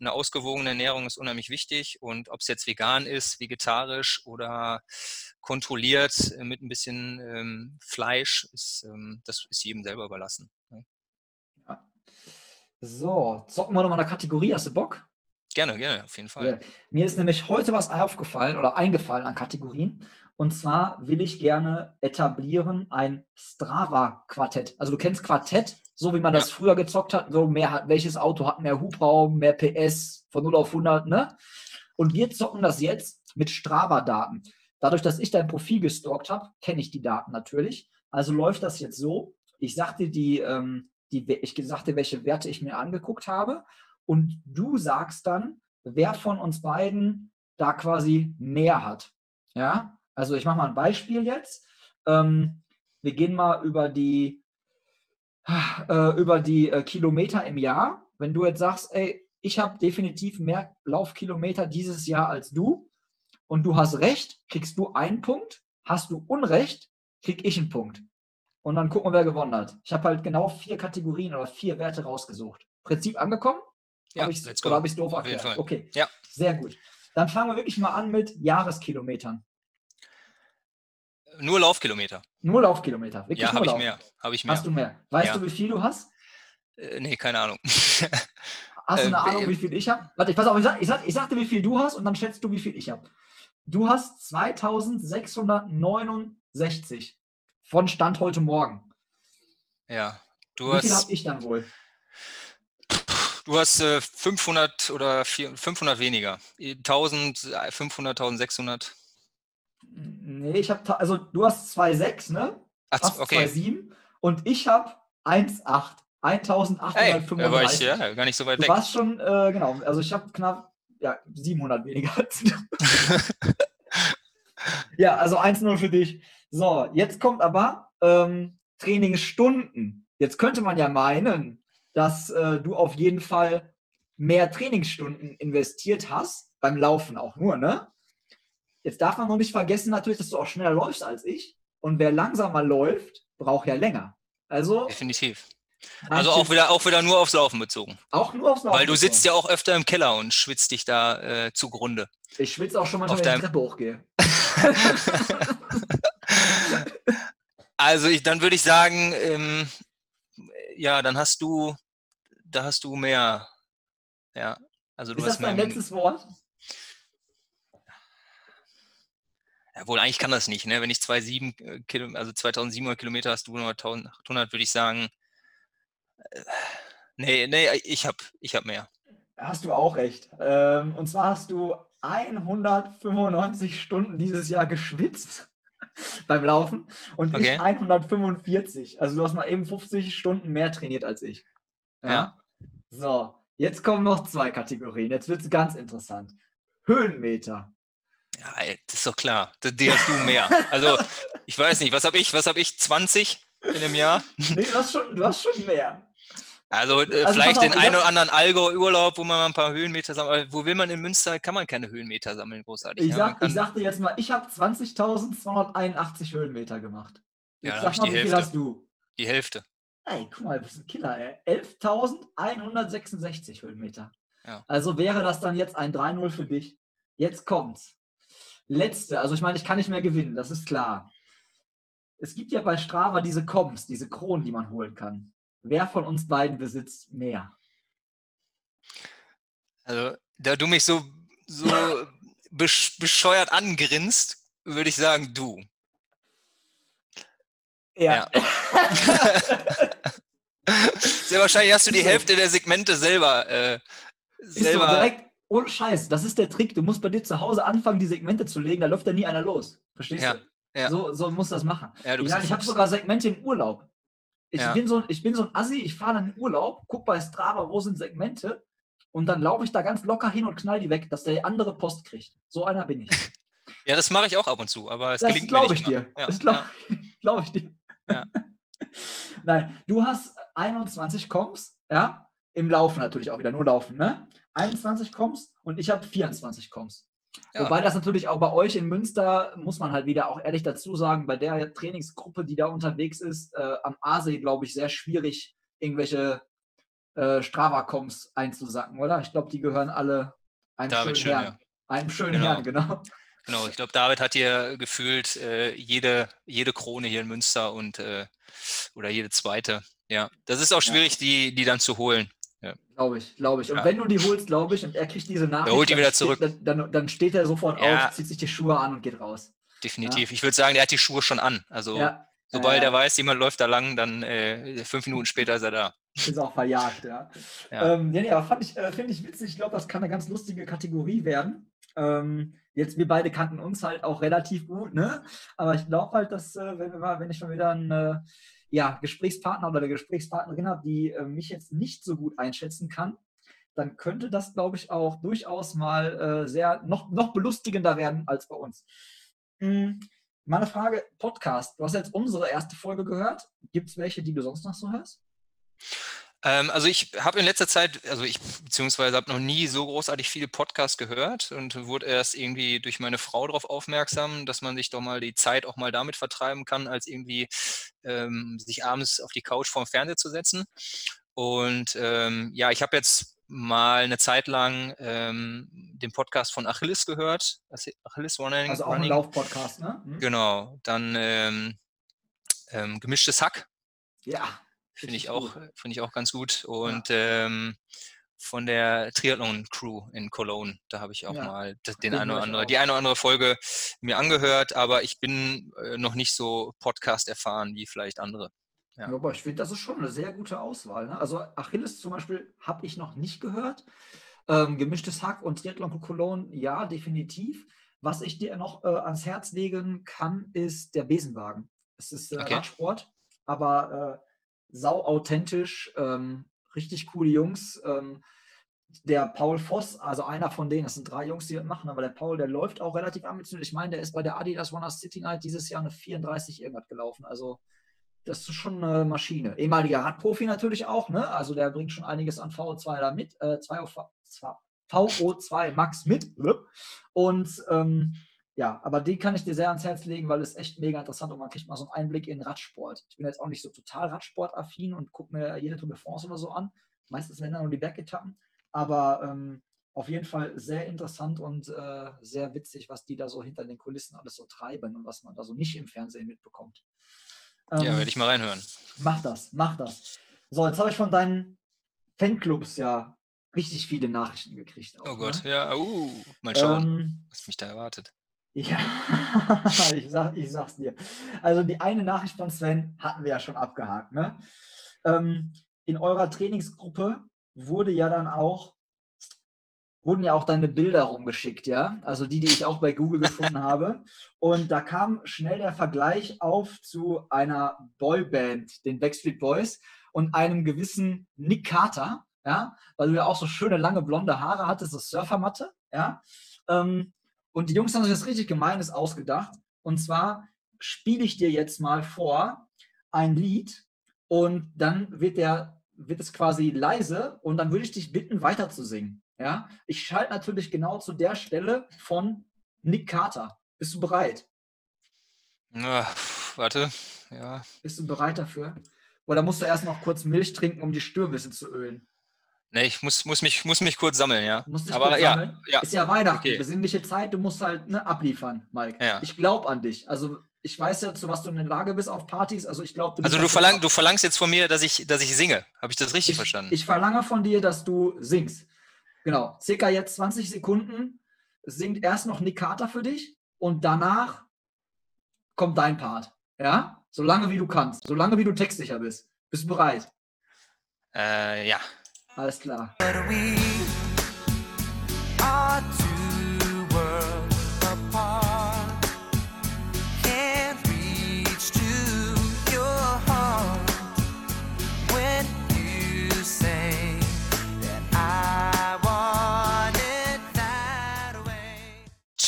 eine ausgewogene Ernährung ist unheimlich wichtig und ob es jetzt vegan ist, vegetarisch oder kontrolliert mit ein bisschen ähm, Fleisch, ist, ähm, das ist jedem selber überlassen. Ne? Ja. So, zocken wir nochmal eine Kategorie. Hast du Bock? Gerne, gerne, auf jeden Fall. Ja. Mir ist nämlich heute was aufgefallen oder eingefallen an Kategorien. Und zwar will ich gerne etablieren ein Strava-Quartett. Also du kennst Quartett, so wie man das früher gezockt hat, so mehr, welches Auto hat mehr Hubraum, mehr PS von 0 auf 100, ne? Und wir zocken das jetzt mit Strava-Daten. Dadurch, dass ich dein Profil gestalkt habe, kenne ich die Daten natürlich. Also läuft das jetzt so. Ich sagte die, ähm, die, ich sagte, welche Werte ich mir angeguckt habe. Und du sagst dann, wer von uns beiden da quasi mehr hat. Ja, also ich mache mal ein Beispiel jetzt. Ähm, wir gehen mal über die äh, über die äh, Kilometer im Jahr, wenn du jetzt sagst, ey, ich habe definitiv mehr Laufkilometer dieses Jahr als du und du hast recht, kriegst du einen Punkt, hast du Unrecht, krieg ich einen Punkt. Und dann gucken wir, wer gewonnen hat. Ich habe halt genau vier Kategorien oder vier Werte rausgesucht. Prinzip angekommen? Ja, hab oder habe ich es doof erklärt? Okay, ja. sehr gut. Dann fangen wir wirklich mal an mit Jahreskilometern. Nur Laufkilometer. Nur Laufkilometer. Wirklich ja, habe ich mehr. Hab ich mehr. Hast du mehr? Weißt ja. du, wie viel du hast? Äh, nee, keine Ahnung. hast du eine äh, Ahnung, wie viel ich habe? Warte, ich pass auf, ich, sag, ich, sag, ich sagte, wie viel du hast und dann schätzt du, wie viel ich habe. Du hast 2669 von Stand heute Morgen. Ja, du wie hast. Wie viel habe ich dann wohl? Du hast äh, 500 oder 4, 500 weniger. 1500, 1600. Nee, ich habe, also du hast 2,6, ne? Ach, hast okay. 2,7 und ich habe 1,8. 1835. Hey, war ich ja gar nicht so weit du weg. Du warst schon, äh, genau, also ich habe knapp ja, 700 weniger als du. ja, also 1-0 für dich. So, jetzt kommt aber ähm, Trainingsstunden. Jetzt könnte man ja meinen, dass äh, du auf jeden Fall mehr Trainingsstunden investiert hast, beim Laufen auch nur, ne? Jetzt darf man noch nicht vergessen natürlich, dass du auch schneller läufst als ich. Und wer langsamer läuft, braucht ja länger. Also. Definitiv. Also auch wieder, auch wieder nur aufs Laufen bezogen. Auch nur aufs Laufen. Weil du bezogen. sitzt ja auch öfter im Keller und schwitzt dich da äh, zugrunde. Ich schwitze auch schon manchmal, wenn ich die Treppe hochgehe. also ich, dann würde ich sagen, ähm, ja, dann hast du, da hast du mehr. Ja, also du Ist hast das dein letztes Wort? Jawohl, eigentlich kann das nicht. Ne? Wenn ich 2,7 äh, Kilo, also 2700 Kilometer hast, du nur 1800, würde ich sagen, äh, nee, nee, ich habe ich hab mehr. Hast du auch recht. Ähm, und zwar hast du 195 Stunden dieses Jahr geschwitzt beim Laufen und okay. ich 145. Also du hast mal eben 50 Stunden mehr trainiert als ich. Ja. ja. So, jetzt kommen noch zwei Kategorien. Jetzt wird es ganz interessant. Höhenmeter. Ja, das ist doch klar. Die hast du mehr. Also, ich weiß nicht, was habe ich? Was habe ich? 20 in einem Jahr? Nee, du hast schon, du hast schon mehr. Also, äh, also vielleicht den einen oder anderen Allgäu-Urlaub, wo man mal ein paar Höhenmeter sammelt. Wo will man in Münster, kann man keine Höhenmeter sammeln, großartig. Ich, sag, ich sagte jetzt mal, ich habe 20.281 Höhenmeter gemacht. Jetzt ja, sag mal, wie Hälfte. viel hast du? Die Hälfte. Ey, guck mal, du bist ein Killer, ey. 11.166 Höhenmeter. Ja. Also wäre das dann jetzt ein 3-0 für dich. Jetzt kommt's letzte, also ich meine, ich kann nicht mehr gewinnen, das ist klar. Es gibt ja bei Strava diese Comps, diese Kronen, die man holen kann. Wer von uns beiden besitzt mehr? Also, da du mich so, so bescheuert angrinst, würde ich sagen, du. Ja. ja. Sehr wahrscheinlich hast du die Hälfte der Segmente selber. Äh, selber so, direkt, ohne Scheiß, das ist der Trick. Du musst bei dir zu Hause anfangen, die Segmente zu legen, da läuft da nie einer los. Verstehst ja, du? Ja. So, so muss das machen. Ja, ich, ich habe sogar Segmente im Urlaub. Ich, ja. bin so, ich bin so ein Assi, ich fahre dann in den Urlaub, guck bei Strava, wo sind Segmente und dann laufe ich da ganz locker hin und knall die weg, dass der andere Post kriegt. So einer bin ich. Ja, das mache ich auch ab und zu, aber es das gelingt mir nicht ich dir. Ja, das glaube ja. glaub ich dir. Ja. Nein, du hast 21 Koms, ja, im Laufen natürlich auch wieder, nur Laufen, ne? 21 Koms und ich habe 24 Koms. Ja. Wobei das natürlich auch bei euch in Münster, muss man halt wieder auch ehrlich dazu sagen, bei der Trainingsgruppe, die da unterwegs ist, äh, am Aasee, glaube ich, sehr schwierig, irgendwelche äh, Strava-Coms einzusacken, oder? Ich glaube, die gehören alle einem David schönen Schön, Herrn. Einem schönen Genau. Herrn, genau. Genau, ich glaube, David hat hier gefühlt äh, jede, jede Krone hier in Münster und äh, oder jede zweite. Ja, das ist auch Ja. schwierig, die, die dann zu holen. Glaube ich, glaube ich. Und Ja. wenn du die holst, glaube ich, und er kriegt diese Nachricht, holt die dann wieder steht- zurück. Dann, dann, dann steht er sofort Ja. auf, zieht sich die Schuhe an und geht raus. Definitiv. Ich würde sagen, der hat die Schuhe schon an. Also Ja. sobald er weiß, jemand läuft da lang, dann äh, fünf Minuten später ist er da. Ist auch verjagt, ja. Ja. Ähm, ja, nee, aber fand ich, äh, finde ich witzig. Ich glaube, das kann eine ganz lustige Kategorie werden. Ähm, jetzt, wir beide kannten uns halt auch relativ gut, ne? Aber ich glaube halt, dass, äh, wenn, wir mal, wenn ich mal wieder einen äh, ja, Gesprächspartner oder eine Gesprächspartnerin habe, die äh, mich jetzt nicht so gut einschätzen kann, dann könnte das, glaube ich, auch durchaus mal äh, sehr noch, noch belustigender werden als bei uns. Hm, Meine Frage: Podcast. Du hast jetzt unsere erste Folge gehört. Gibt es welche, die du sonst noch so hörst? Ähm, also ich habe in letzter Zeit, also ich beziehungsweise habe noch nie so großartig viele Podcasts gehört und wurde erst irgendwie durch meine Frau darauf aufmerksam, dass man sich doch mal die Zeit auch mal damit vertreiben kann, als irgendwie ähm, sich abends auf die Couch vorm Fernseher zu setzen. Und ähm, ja, ich habe jetzt mal eine Zeit lang ähm, den Podcast von Achilles gehört, Achilles Running. Also auch ein. Laufpodcast, ne? Hm? Genau, dann ähm, ähm, gemischtes Hack Ja. Finde ich auch gut. finde ich auch ganz gut und ähm, von der Triathlon Crew in Cologne, da habe ich auch Ja, mal den eine oder andere, die eine oder andere Folge mir angehört, aber ich bin äh, noch nicht so Podcast erfahren wie vielleicht andere. Ja. Ja. aber ich finde, das ist schon eine sehr gute Auswahl. Ne? Also Achilles zum Beispiel habe ich noch nicht gehört. Ähm, gemischtes Hack und Triathlon Cologne, ja, definitiv. Was ich dir noch äh, ans Herz legen kann, ist der Besenwagen. Es ist äh, Okay. Radsport, aber äh, sau authentisch, ähm, richtig coole Jungs. Ähm, der Paul Voss, also einer von denen, das sind drei Jungs, die das machen, aber der Paul, der läuft auch relativ ambitioniert. Ich meine, der ist bei der Adidas Runners City Night dieses Jahr eine 34 irgendwas gelaufen. Also das ist schon eine Maschine. Ehemaliger Radprofi natürlich auch, ne? Also der bringt schon einiges an VO2 da mit, äh, 2 auf VO2 Max mit. Und ähm, ja, aber die kann ich dir sehr ans Herz legen, weil es echt mega interessant und man kriegt mal so einen Einblick in Radsport. Ich bin jetzt auch nicht so total Radsportaffin und gucke mir jede Tour de France oder so an. Meistens werden dann nur die Bergetappen. Aber ähm, auf jeden Fall sehr interessant und äh, sehr witzig, was die da so hinter den Kulissen alles so treiben und was man da so nicht im Fernsehen mitbekommt. Ja, Ähm, werde ich mal reinhören. Mach das, mach das. So, jetzt habe ich von deinen Fanclubs ja richtig viele Nachrichten gekriegt. Auch, Oh Gott, Ne? ja, uh, mal schauen, Ähm, was mich da erwartet. Ja, ich, sag, ich sag's dir. Also die eine Nachricht von Sven hatten wir ja schon abgehakt. Ne? Ähm, in eurer Trainingsgruppe wurde ja dann auch wurden ja auch deine Bilder rumgeschickt, ja, also die, die ich auch bei Google gefunden habe. Und da kam schnell der Vergleich auf zu einer Boyband, den Backstreet Boys und einem gewissen Nick Carter, ja, weil du ja auch so schöne lange blonde Haare hattest, so Surfermatte, ja. Ähm, und die Jungs haben sich das richtig Gemeines ausgedacht. Und zwar spiele ich dir jetzt mal vor ein Lied und dann wird der wird es quasi leise und dann würde ich dich bitten, weiter zu singen. Ja, ich schalte natürlich genau zu der Stelle von Nick Carter. Bist du bereit? Pf, warte, ja. Bist du bereit dafür? Oder musst du erst noch kurz Milch trinken, um die bisschen zu ölen? Ne, ich muss, muss, mich, muss mich kurz sammeln, ja. Aber ja, sammeln. ja. Ist ja Weihnachten, okay. besinnliche Zeit, du musst halt ne, abliefern, Mike. Ja. Ich glaube an dich. Also ich weiß ja, zu was du in der Lage bist auf Partys. Also ich glaube, Also du, verlang, du verlangst jetzt von mir, dass ich, dass ich singe. Habe ich das richtig ich, verstanden? Ich verlange von dir, dass du singst. Genau. Circa jetzt 20 Sekunden singt erst noch Nick Carter für dich und danach kommt dein Part. Ja? Solange wie du kannst. Solange wie du textsicher bist. Bist du bereit? äh, ja. Alles klar.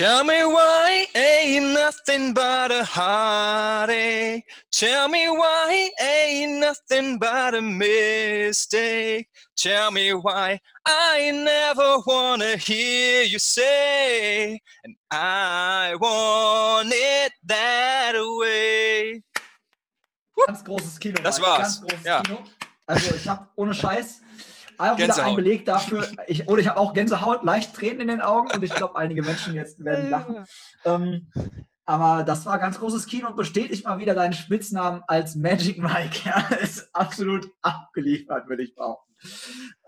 Tell me why ain't nothing but a heartache. Tell me why ain't nothing but a mistake. Tell me why I never wanna hear you say, and I want it that way. Ganz großes Kino. Das war's. Ganz großes Ja. Kino. Also ich habe ohne Scheiß auch wieder Gänsehaut. ein Beleg dafür. Ich, oder ich habe auch Gänsehaut, leicht Tränen in den Augen und ich glaube, einige Menschen jetzt werden lachen. Ähm, aber das war ganz großes Kino und bestätigt mal wieder deinen Spitznamen als Magic Mike. Ja, ist absolut abgeliefert, würde ich behaupten.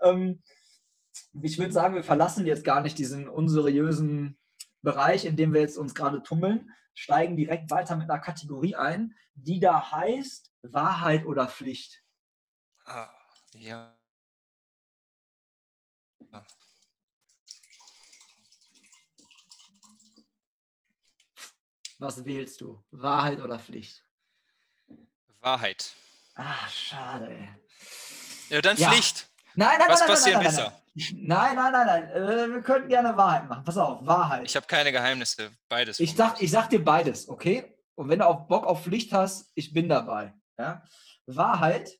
Ähm, ich würde sagen, wir verlassen jetzt gar nicht diesen unseriösen Bereich, in dem wir jetzt uns gerade tummeln, steigen direkt weiter mit einer Kategorie ein, die da heißt Wahrheit oder Pflicht. Ah, ja. Was wählst du? Wahrheit oder Pflicht? Wahrheit. Ah, schade, ey. Ja, dann Ja. Pflicht. Nein, nein, Was nein, nein, passiert nein, nein, besser? Nein, nein, nein, nein. Äh, wir könnten gerne Wahrheit machen. Pass auf, Wahrheit. Ich habe keine Geheimnisse. Beides. Ich sag, ich sag dir beides, okay? Und wenn du auch Bock auf Pflicht hast, ich bin dabei. Ja? Wahrheit,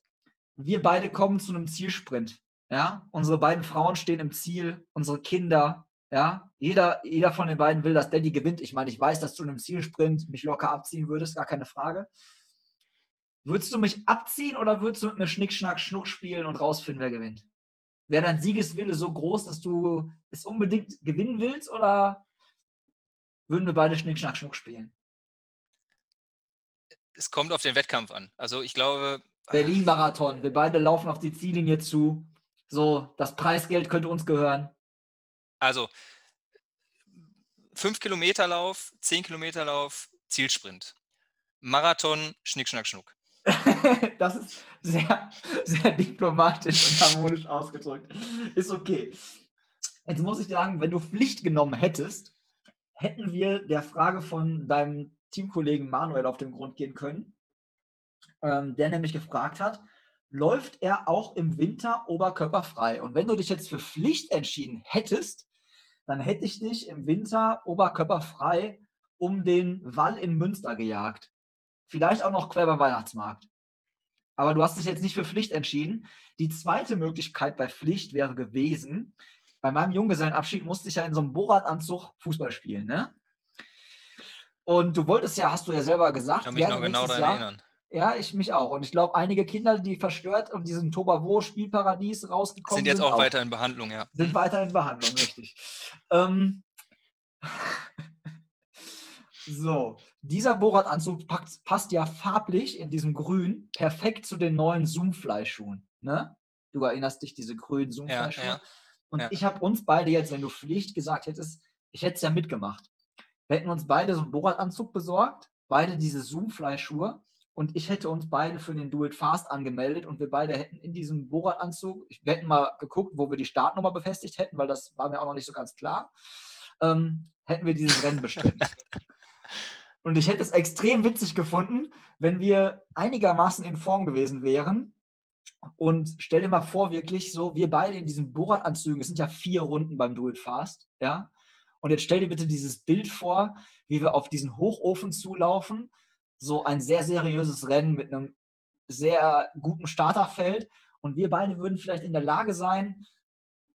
wir beide kommen zu einem Zielsprint. Ja? Unsere beiden Frauen stehen im Ziel, unsere Kinder, ja. Jeder, jeder von den beiden will, dass Daddy gewinnt. Ich meine, ich weiß, dass du in einem Zielsprint mich locker abziehen würdest, gar keine Frage. Würdest du mich abziehen oder würdest du mit mir Schnick, Schnack, Schnuck spielen und rausfinden, wer gewinnt? Wäre dein Siegeswille so groß, dass du es unbedingt gewinnen willst oder würden wir beide Schnick, Schnack, Schnuck spielen? Es kommt auf den Wettkampf an. Also ich glaube, Berlin-Marathon. Wir beide laufen auf die Ziellinie zu. So, das Preisgeld könnte uns gehören. Also 5 Kilometer Lauf, 10 Kilometer Lauf, Zielsprint. Marathon, Schnick, Schnack, Schnuck. das ist sehr, sehr diplomatisch und harmonisch ausgedrückt. Ist okay. Jetzt muss ich sagen, wenn du Pflicht genommen hättest, hätten wir der Frage von deinem Teamkollegen Manuel auf den Grund gehen können, ähm, der nämlich gefragt hat, läuft er auch im Winter oberkörperfrei? Und wenn du dich jetzt für Pflicht entschieden hättest, dann hätte ich dich im Winter oberkörperfrei um den Wall in Münster gejagt. Vielleicht auch noch quer beim Weihnachtsmarkt. Aber du hast dich jetzt nicht für Pflicht entschieden. Die zweite Möglichkeit bei Pflicht wäre gewesen, bei meinem Junggesellenabschied musste ich ja in so einem Bohrradanzug Fußball spielen, ne? Und du wolltest ja, hast du ja selber Ich gesagt, kann mich noch genau daran erinnern. Ja, ich mich auch. Und ich glaube, einige Kinder, die verstört und diesem Tobavo-Spielparadies rausgekommen Sind jetzt auch weiter in Behandlung, ja. sind Hm? weiter in Behandlung, richtig. Ähm, so, dieser Bohrradanzug packt, passt ja farblich in diesem Grün perfekt zu den neuen Zoom-Fly-Schuhen. Ne? Du erinnerst dich, diese grünen Ja, Zoom-Fly-Schuhe. ja. Und ja. ich habe uns beide jetzt, wenn du Pflicht gesagt hättest, ich hätte es ja mitgemacht. Wir hätten uns beide so einen Bohrradanzug besorgt, beide diese Zoom-Fly-Schuhe und ich hätte uns beide für den It Fast angemeldet und wir beide hätten in diesem Bohrradanzug, ich- wir hätten mal geguckt, wo wir die Startnummer befestigt hätten, weil das war mir auch noch nicht so ganz klar, ähm, hätten wir dieses Rennen bestritten. und ich hätte es extrem witzig gefunden, wenn wir einigermaßen in Form gewesen wären. Und stell dir mal vor, wirklich so, wir beide in diesen Bohrradanzügen, es sind ja vier Runden beim It Fast, ja. Und jetzt stell dir bitte dieses Bild vor, wie wir auf diesen Hochofen zulaufen, so ein sehr seriöses Rennen mit einem sehr guten Starterfeld und wir beide würden vielleicht in der Lage sein,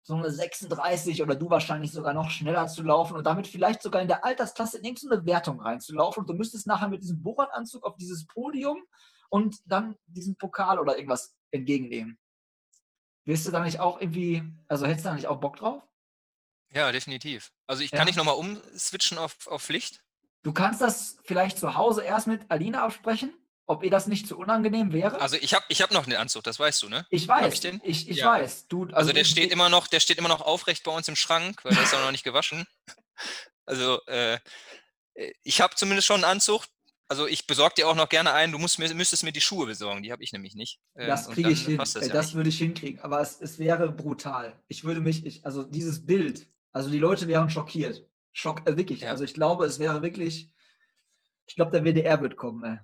so eine 36 oder du wahrscheinlich sogar noch schneller zu laufen und damit vielleicht sogar in der Altersklasse in irgendeine Wertung reinzulaufen und du müsstest nachher mit diesem Bohrradanzug auf dieses Podium und dann diesen Pokal oder irgendwas entgegennehmen. Wirst du da nicht auch irgendwie, also hättest du da nicht auch Bock drauf? Ja, definitiv. Also ich Ja. kann nicht nochmal umswitchen auf, auf Pflicht. Du kannst das vielleicht zu Hause erst mit Alina absprechen, ob ihr das nicht zu unangenehm wäre. Also ich habe ich hab noch einen Anzug, das weißt du, ne? ich weiß, ich den? ich, ich Ja. weiß. Du, Also der ich- steht immer noch, der steht immer noch aufrecht bei uns im Schrank, weil der ist auch noch nicht gewaschen. Also äh, ich habe zumindest schon einen Anzug. Also ich besorge dir auch noch gerne einen. Du musst mir, müsstest mir die Schuhe besorgen, die habe ich nämlich nicht. Ähm, Das kriege ich hin. Das, ja das würde ich hinkriegen. Aber es, es wäre brutal. Ich würde mich, ich, also dieses Bild, also die Leute wären schockiert. Schock, äh, wirklich. Ja. Also ich glaube, es wäre wirklich, ich glaube, der WDR wird kommen, ey. Ja,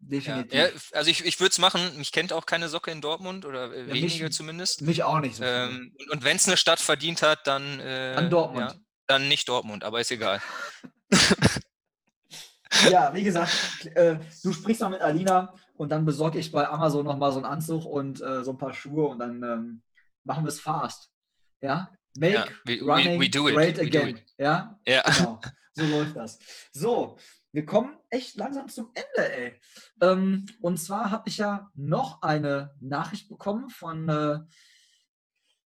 Definitiv. ja, f- also ich, ich würde es machen. Mich kennt auch keine Socke in Dortmund oder äh, Ja, mich- wenige zumindest. Mich auch nicht so. Ähm, und und wenn es eine Stadt verdient hat, dann, äh, An Dortmund. Ja, dann nicht Dortmund, aber ist egal. Ja, wie gesagt, äh, du sprichst mal mit Alina und dann besorge ich bei Amazon nochmal so einen Anzug und äh, so ein paar Schuhe und dann ähm, machen wir es fast. Ja? Make Ja, we- running we do it, great we do again. Ja? Ja. Genau. So läuft das. So, wir kommen echt langsam zum Ende, ey. Ähm, und zwar habe ich ja noch eine Nachricht bekommen von äh,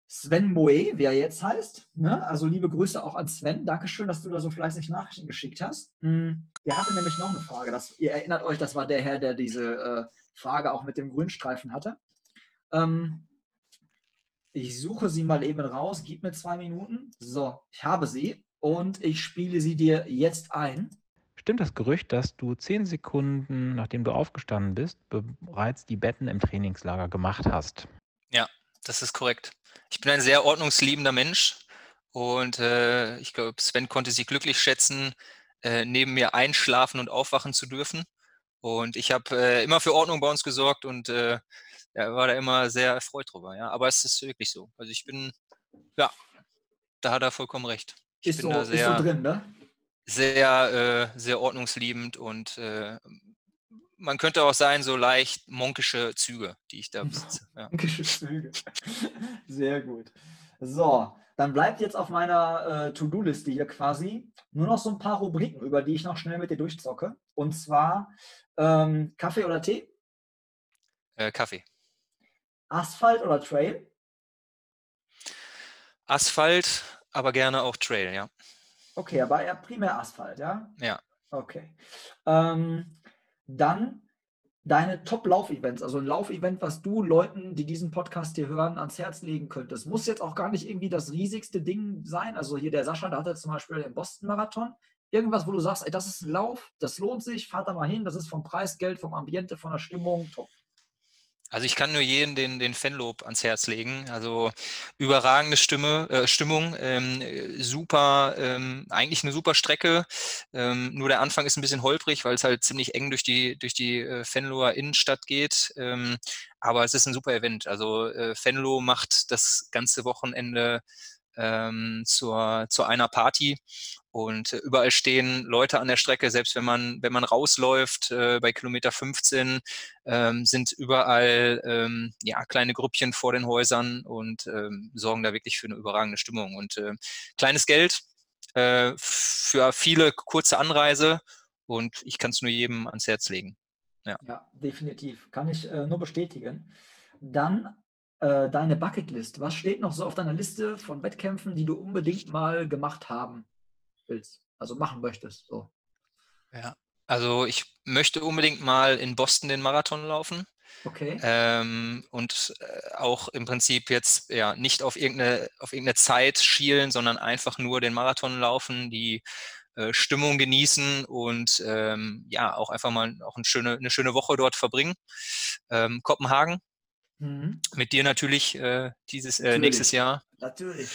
Sven Moe, wie er jetzt heißt. Ne? Also liebe Grüße auch an Sven. Dankeschön, dass du da so fleißig Nachrichten geschickt hast. Mm, Der hatte nämlich noch eine Frage. Das, ihr erinnert euch, das war der Herr, der diese äh, Frage auch mit dem Grünstreifen hatte. Ähm, ich suche sie mal eben raus. Gib mir zwei Minuten. So, ich habe sie und ich spiele sie dir jetzt ein. Stimmt das Gerücht, dass du zehn Sekunden, nachdem du aufgestanden bist, bereits die Betten im Trainingslager gemacht hast? Das ist korrekt. Ich bin ein sehr ordnungsliebender Mensch und äh, ich glaube, Sven konnte sich glücklich schätzen, äh, neben mir einschlafen und aufwachen zu dürfen. Und ich habe äh, immer für Ordnung bei uns gesorgt und äh, er war da immer sehr erfreut drüber. Ja, aber es ist wirklich so. Also ich bin, ja, da hat er vollkommen recht. Ich Ist bin so, da ist so sehr, drin, ne? sehr, äh, sehr ordnungsliebend und äh, man könnte auch sagen, so leicht monkische Züge, die ich da besitze. Ja. Züge. Sehr gut. So, dann bleibt jetzt auf meiner äh, To-Do-Liste hier quasi nur noch so ein paar Rubriken, über die ich noch schnell mit dir durchzocke. Und zwar ähm, Kaffee oder Tee, Äh, Kaffee. Asphalt oder Trail, Asphalt, aber gerne auch Trail, ja. Okay, aber eher primär Asphalt, ja? Ja. Okay. Ähm, dann deine Top-Lauf-Events, also ein Lauf-Event, was du Leuten, die diesen Podcast hier hören, ans Herz legen könntest. Muss jetzt auch gar nicht irgendwie das riesigste Ding sein. Also hier der Sascha, der hatte zum Beispiel den Boston-Marathon. Irgendwas, wo du sagst, ey, das ist ein Lauf, das lohnt sich, fahrt da mal hin, das ist vom Preisgeld, vom Ambiente, von der Stimmung top. Also ich kann nur jeden den, den Fanlob ans Herz legen. Also überragende Stimme, äh, Stimmung, ähm, äh, super, ähm, eigentlich eine super Strecke. Ähm, nur der Anfang ist ein bisschen holprig, weil es halt ziemlich eng durch die, durch die äh, Venloer Innenstadt geht. Ähm, aber es ist ein super Event. Also äh, Venlo macht das ganze Wochenende ähm, zur, zu einer Party und äh, überall stehen Leute an der Strecke, selbst wenn man, wenn man rausläuft äh, bei Kilometer 15, ähm, sind überall ähm, ja, kleine Grüppchen vor den Häusern und ähm, sorgen da wirklich für eine überragende Stimmung. Und äh, kleines Geld äh, für viele kurze Anreise und ich kann es nur jedem ans Herz legen. Ja, definitiv. Kann ich äh, nur bestätigen. Dann äh, deine Bucketlist. Was steht noch so auf deiner Liste von Wettkämpfen, die du unbedingt mal gemacht haben willst? Also machen möchtest. So. Ja. Also ich möchte unbedingt mal in Boston den Marathon laufen. Okay. Ähm, und äh, auch im Prinzip jetzt ja nicht auf irgendeine, auf irgendeine Zeit schielen, sondern einfach nur den Marathon laufen, die äh, Stimmung genießen und ähm, ja, auch einfach mal auch eine schöne, eine schöne Woche dort verbringen. Ähm, Kopenhagen, Mhm. mit dir natürlich äh, dieses äh, Natürlich. nächstes Jahr. Natürlich.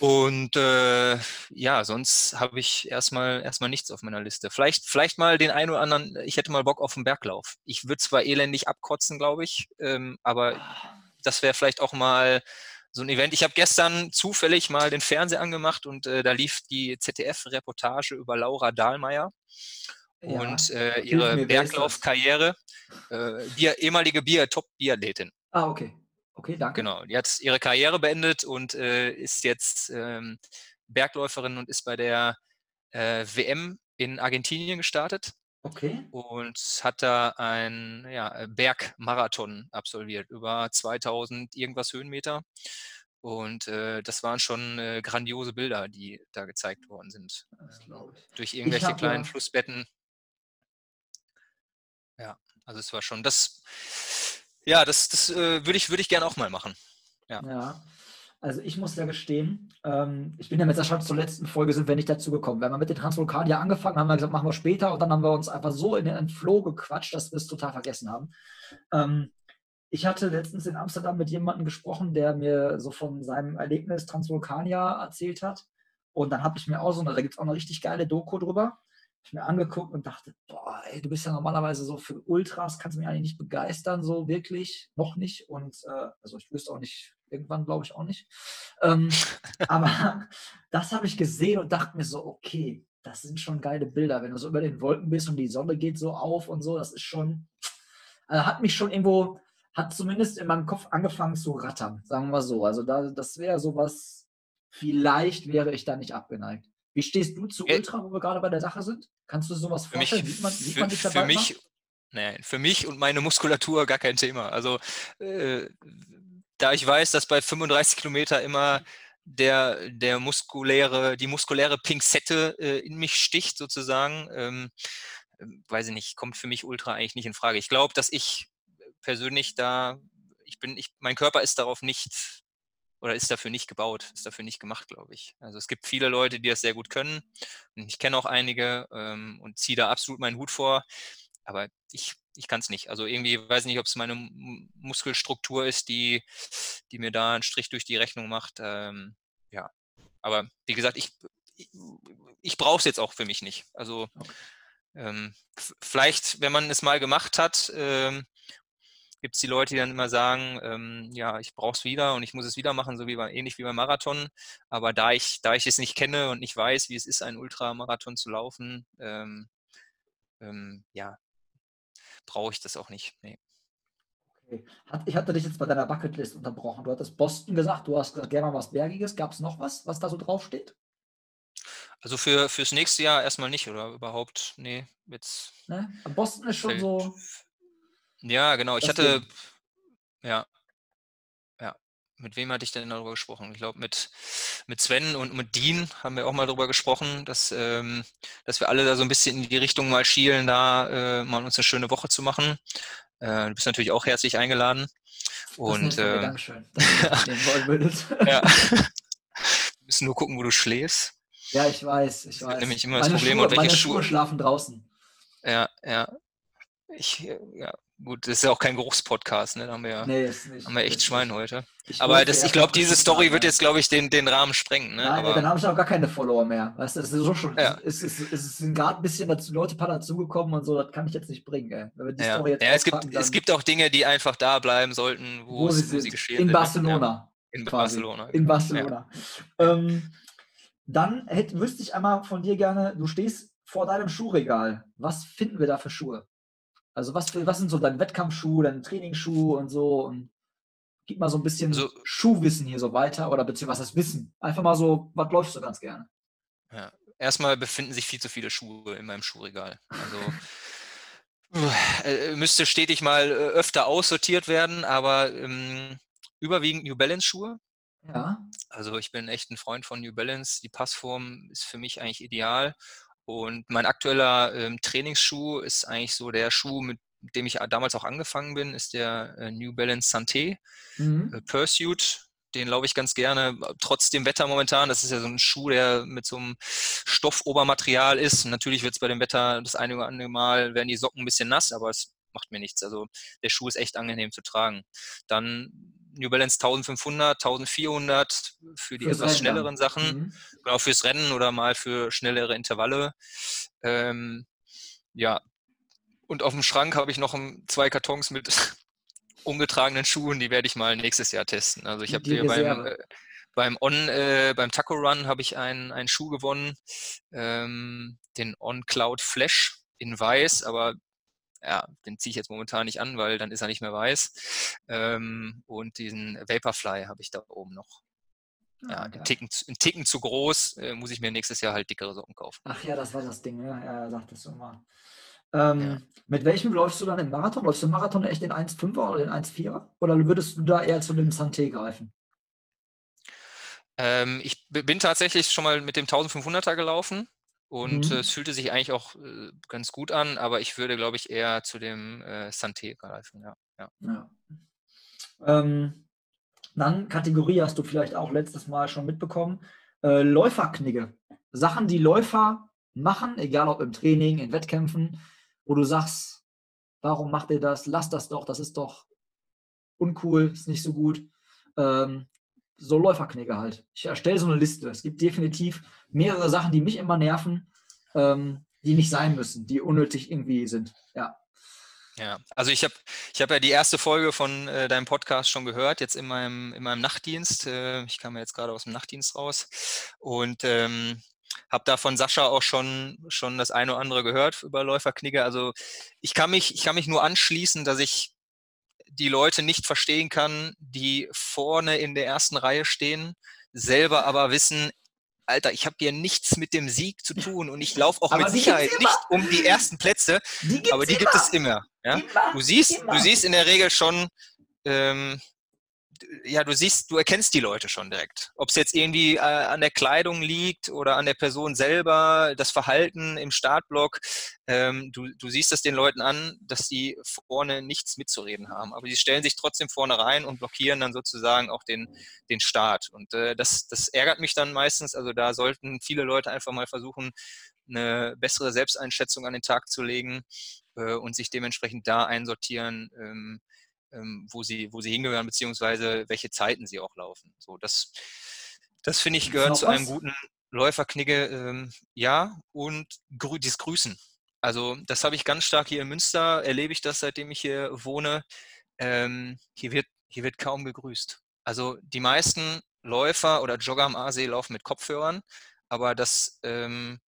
Und äh, ja, sonst habe ich erstmal erstmal nichts auf meiner Liste. Vielleicht, vielleicht mal den einen oder anderen, ich hätte mal Bock auf einen Berglauf. Ich würde zwar elendig abkotzen, glaube ich, ähm, aber das wäre vielleicht auch mal so ein Event. Ich habe gestern zufällig mal den Fernseher angemacht und äh, da lief die ZDF-Reportage über Laura Dahlmeier Ja, und äh, ihre? Berglaufkarriere. Äh, Bier, ehemalige Bier, Top-Biathletin. Ah, okay. Okay, danke. Genau, die hat ihre Karriere beendet und äh, ist jetzt ähm, Bergläuferin und ist bei der äh, WM in Argentinien gestartet Okay. und hat da einen ja, Bergmarathon absolviert, über 2000 irgendwas Höhenmeter. Und äh, das waren schon äh, grandiose Bilder, die da gezeigt worden sind. Das glaube ich. Durch irgendwelche kleinen ja- Flussbetten. Also es war schon das. Ja, das, das äh, würde ich, würde ich gerne auch mal machen. Ja. Ja. Also ich muss ja gestehen, ähm, ich bin ja mit Sascha zur letzten Folge sind wir nicht dazu gekommen. Wir haben mit den Transvulkanier angefangen, haben wir gesagt, machen wir später und dann haben wir uns einfach so in den Flow gequatscht, dass wir es total vergessen haben. Ähm, ich hatte letztens in Amsterdam mit jemandem gesprochen, der mir so von seinem Erlebnis Transvulkania erzählt hat. Und dann habe ich mir auch so, da gibt es auch eine richtig geile Doku drüber, ich mir angeguckt und dachte, boah, ey, du bist ja normalerweise so für Ultras, kannst du mich eigentlich nicht begeistern, so wirklich, noch nicht. Und äh, also ich wüsste auch nicht, irgendwann glaube ich auch nicht. Ähm, aber das habe ich gesehen und dachte mir so, okay, das sind schon geile Bilder, wenn du so über den Wolken bist und die Sonne geht so auf und so, das ist schon, also hat mich schon irgendwo, hat zumindest in meinem Kopf angefangen zu rattern, sagen wir so. Also da, das wäre sowas, vielleicht wäre ich da nicht abgeneigt. Wie stehst du zu Äh, Ultra, wo wir gerade bei der Sache sind? Kannst du sowas Für mich, vorstellen? Sieht man, sieht für, man dich für dabei mich, machen? nein, für mich und meine Muskulatur gar kein Thema. Also äh, da ich weiß, dass bei 35 Kilometer immer der, der muskuläre, die muskuläre Pinzette äh, in mich sticht sozusagen, ähm, weiß ich nicht, kommt für mich Ultra eigentlich nicht in Frage. Ich glaube, dass ich persönlich da, ich bin, ich, mein Körper ist darauf nicht oder ist dafür nicht gebaut, ist dafür nicht gemacht, glaube ich. Also es gibt viele Leute, die das sehr gut können. Und ich kenne auch einige ähm, und ziehe da absolut meinen Hut vor. Aber ich, ich kann es nicht. Also irgendwie weiß ich nicht, ob es meine Muskelstruktur ist, die, die mir da einen Strich durch die Rechnung macht. Ähm, ja. Aber wie gesagt, ich, ich, ich brauche es jetzt auch für mich nicht. Also ähm, f- vielleicht, wenn man es mal gemacht hat, ähm, gibt es die Leute, die dann immer sagen, ähm, ja, ich brauche es wieder und ich muss es wieder machen, so wie beim, ähnlich wie beim Marathon. Aber da ich, da ich es nicht kenne und nicht weiß, wie es ist, einen Ultramarathon zu laufen, ähm, ähm, ja, brauche ich das auch nicht. Nee. Okay. Ich hatte dich jetzt bei deiner Bucketlist unterbrochen. Du hattest Boston gesagt, du hast gesagt, gerne mal was Bergiges. Gab es noch was, was da so draufsteht? Also für, fürs nächste Jahr erstmal nicht oder überhaupt, nee, jetzt. Ne? Boston ist schon fällt- so. Ja, genau. Ich das hatte, ja, ja. Mit wem hatte ich denn darüber gesprochen? Ich glaube, mit, mit Sven und mit Dean haben wir auch mal darüber gesprochen, dass, ähm, dass wir alle da so ein bisschen in die Richtung mal schielen, da äh, mal uns eine schöne Woche zu machen. Äh, du bist natürlich auch herzlich eingeladen. Das Und Dankeschön, ihr das wollen würdet. ja. Wir müssen nur gucken, wo du schläfst. Ja, ich weiß, ich Das weiß. nämlich immer das meine Problem, Schuhe, und welche meine Schuhe- Schuhe schlafen draußen. Ja, ja. Ich, äh, ja, gut, das ist ja auch kein Geruchspodcast, ne? Da haben wir ja Nee, haben wir echt Schwein nicht. heute. Ich Aber das, ich glaube, diese Story wird jetzt, glaube ich, den, den Rahmen sprengen. Ne? Nein, Aber, dann habe ich auch gar keine Follower mehr. Weißt du, es ist so schon, Ja. es, es, es, es sind gerade ein bisschen dazu, Leute paar dazugekommen und so, das kann ich jetzt nicht bringen, ey. Wenn wir die ja, Story jetzt ja es, gibt, es gibt auch Dinge, die einfach da bleiben sollten, wo, wo es, sie wo sie geschehen in ne? Barcelona. Ja, in quasi. Barcelona. In genau. Barcelona. Ähm, dann hätte, wüsste ich einmal von dir gerne, du stehst vor deinem Schuhregal. Was finden wir da für Schuhe? Also was, was sind so deine Wettkampfschuhe, deine Trainingsschuhe und so? Und gib mal so ein bisschen So- Schuhwissen hier so weiter oder beziehungsweise was heißt Wissen? Einfach mal so, was läufst du ganz gerne? Ja. Erstmal befinden sich viel zu viele Schuhe in meinem Schuhregal. Also äh, müsste stetig mal äh, öfter aussortiert werden, aber ähm, überwiegend New Balance Schuhe. Ja. Also ich bin echt ein Freund von New Balance. Die Passform ist für mich eigentlich ideal. Und mein aktueller ähm, Trainingsschuh ist eigentlich so der Schuh, mit dem ich damals auch angefangen bin, ist der äh, New Balance Santé Mhm. äh, Pursuit. Den laufe ich ganz gerne, äh, trotz dem Wetter momentan. Das ist ja so ein Schuh, der mit so einem Stoffobermaterial ist. Und natürlich wird es bei dem Wetter das eine oder andere Mal, werden die Socken ein bisschen nass, aber es macht mir nichts. Also der Schuh ist echt angenehm zu tragen. Dann New Balance 1500, 1400 für die Fürs etwas Rennen dann. schnelleren Sachen Mhm. genau fürs Rennen oder mal für schnellere Intervalle. Ähm, ja. Und auf dem Schrank habe ich noch zwei Kartons mit ungetragenen Schuhen, die werde ich mal nächstes Jahr testen. Also ich habe hier beim, äh, beim On, äh, beim Taco Run habe ich einen, einen Schuh gewonnen, ähm, den On Cloud Flash in weiß, aber ja, den ziehe ich jetzt momentan nicht an, weil dann ist er nicht mehr weiß. Ähm, und diesen Vaporfly habe ich da oben noch ja, Ah, einen, geil. Ticken, zu- einen Ticken zu groß, äh, muss ich mir nächstes Jahr halt dickere Socken kaufen. Ach ja, das war das Ding, ja, ja, sagtest du mal. Ähm, Mit welchem läufst du dann im Marathon? Läufst du im Marathon echt den 1,5er oder den 1,4er? Oder würdest du da eher zu dem Santé greifen? Ähm, ich bin tatsächlich schon mal mit dem 1500er gelaufen und Mhm. äh, es fühlte sich eigentlich auch äh, ganz gut an, aber ich würde, glaube ich, eher zu dem äh, Santé greifen. Ja, ja. Ja. Ähm, dann Kategorie hast du vielleicht auch letztes Mal schon mitbekommen. Äh, Läuferknigge. Sachen, die Läufer machen, egal ob im Training, in Wettkämpfen, wo du sagst, warum macht ihr das? Lass das doch, das ist doch uncool, ist nicht so gut. Ähm, so Läuferknigge halt. Ich erstelle so eine Liste. Es gibt definitiv mehrere Sachen, die mich immer nerven, ähm, die nicht sein müssen, die unnötig irgendwie sind. Ja. Ja, also ich habe ich hab ja die erste Folge von äh, deinem Podcast schon gehört, jetzt in meinem, in meinem Nachtdienst. Äh, ich kam ja jetzt gerade aus dem Nachtdienst raus und ähm, habe da von Sascha auch schon, schon das eine oder andere gehört über Läuferknigge. Also ich kann mich, ich kann mich nur anschließen, dass ich die Leute nicht verstehen kann, die vorne in der ersten Reihe stehen, selber aber wissen, Alter, ich habe hier nichts mit dem Sieg zu tun und ich laufe auch Aber mit Sicherheit nicht um die ersten Plätze, Die aber die gibt es immer. Ja? Immer, Du siehst, immer. du siehst in der Regel schon, ähm, ja, du siehst, du erkennst die Leute schon direkt. Ob es jetzt irgendwie äh, an der Kleidung liegt oder an der Person selber, das Verhalten im Startblock. Ähm, du, du siehst es den Leuten an, dass sie vorne nichts mitzureden haben. Aber sie stellen sich trotzdem vorne rein und blockieren dann sozusagen auch den, den Start. Und äh, das, das ärgert mich dann meistens. Also da sollten viele Leute einfach mal versuchen, eine bessere Selbsteinschätzung an den Tag zu legen äh, und sich dementsprechend da einsortieren, ähm, ähm, wo, sie, wo sie hingehören, beziehungsweise welche Zeiten sie auch laufen. So, das, das finde ich gehört zu einem guten Läuferknigge, ähm, ja, und grü dieses Grüßen. Also das habe ich ganz stark hier in Münster, erlebe ich das, seitdem ich hier wohne. Ähm, hier, wird, hier wird kaum gegrüßt. Also die meisten Läufer oder Jogger am Aasee laufen mit Kopfhörern, aber das, ähm,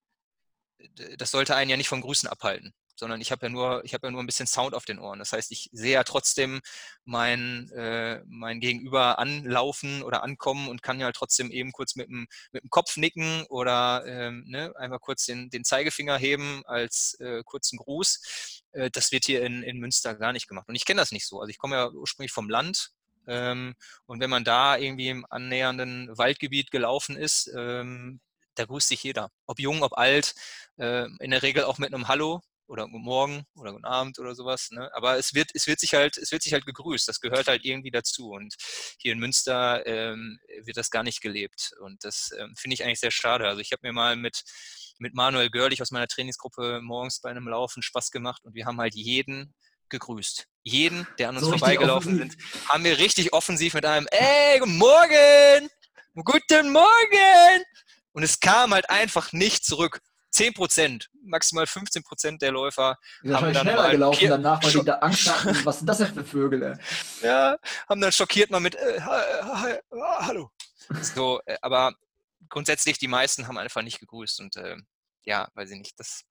das sollte einen ja nicht vom Grüßen abhalten, sondern ich habe ja nur, ja nur ein bisschen Sound auf den Ohren. Das heißt, ich sehe ja trotzdem mein, äh, mein Gegenüber anlaufen oder ankommen und kann ja halt trotzdem eben kurz mit dem, mit dem Kopf nicken oder ähm, ne, einfach kurz den, den Zeigefinger heben als äh, kurzen Gruß. Äh, das wird hier in, in Münster gar nicht gemacht. Und ich kenne das nicht so. Also ich komme ja ursprünglich vom Land. Ähm, und wenn man da irgendwie im annähernden Waldgebiet gelaufen ist, ähm, da grüßt sich jeder. Ob jung, ob alt, äh, in der Regel auch mit einem Hallo oder Guten Morgen oder Guten Abend oder sowas. Ne? Aber es wird, es wird sich halt, es wird sich halt gegrüßt. Das gehört halt irgendwie dazu. Und hier in Münster ähm, wird das gar nicht gelebt. Und das ähm, finde ich eigentlich sehr schade. Also ich habe mir mal mit, mit Manuel Görlich aus meiner Trainingsgruppe morgens bei einem Laufen Spaß gemacht und wir haben halt jeden gegrüßt. Jeden, der an uns So vorbeigelaufen sind, haben wir richtig offensiv mit einem Ey, guten Morgen! Guten Morgen! Und es kam halt einfach nicht zurück. 10 Prozent, maximal 15 Prozent der Läufer wahrscheinlich dann schneller gelaufen vier- danach, weil die da Angst hatten, was sind das denn für Vögel, ey? ja, haben dann schockiert mal mit äh, hi- hi- ah, Hallo. So, äh, aber grundsätzlich die meisten haben einfach nicht gegrüßt und äh, ja, weiß ich nicht. Das,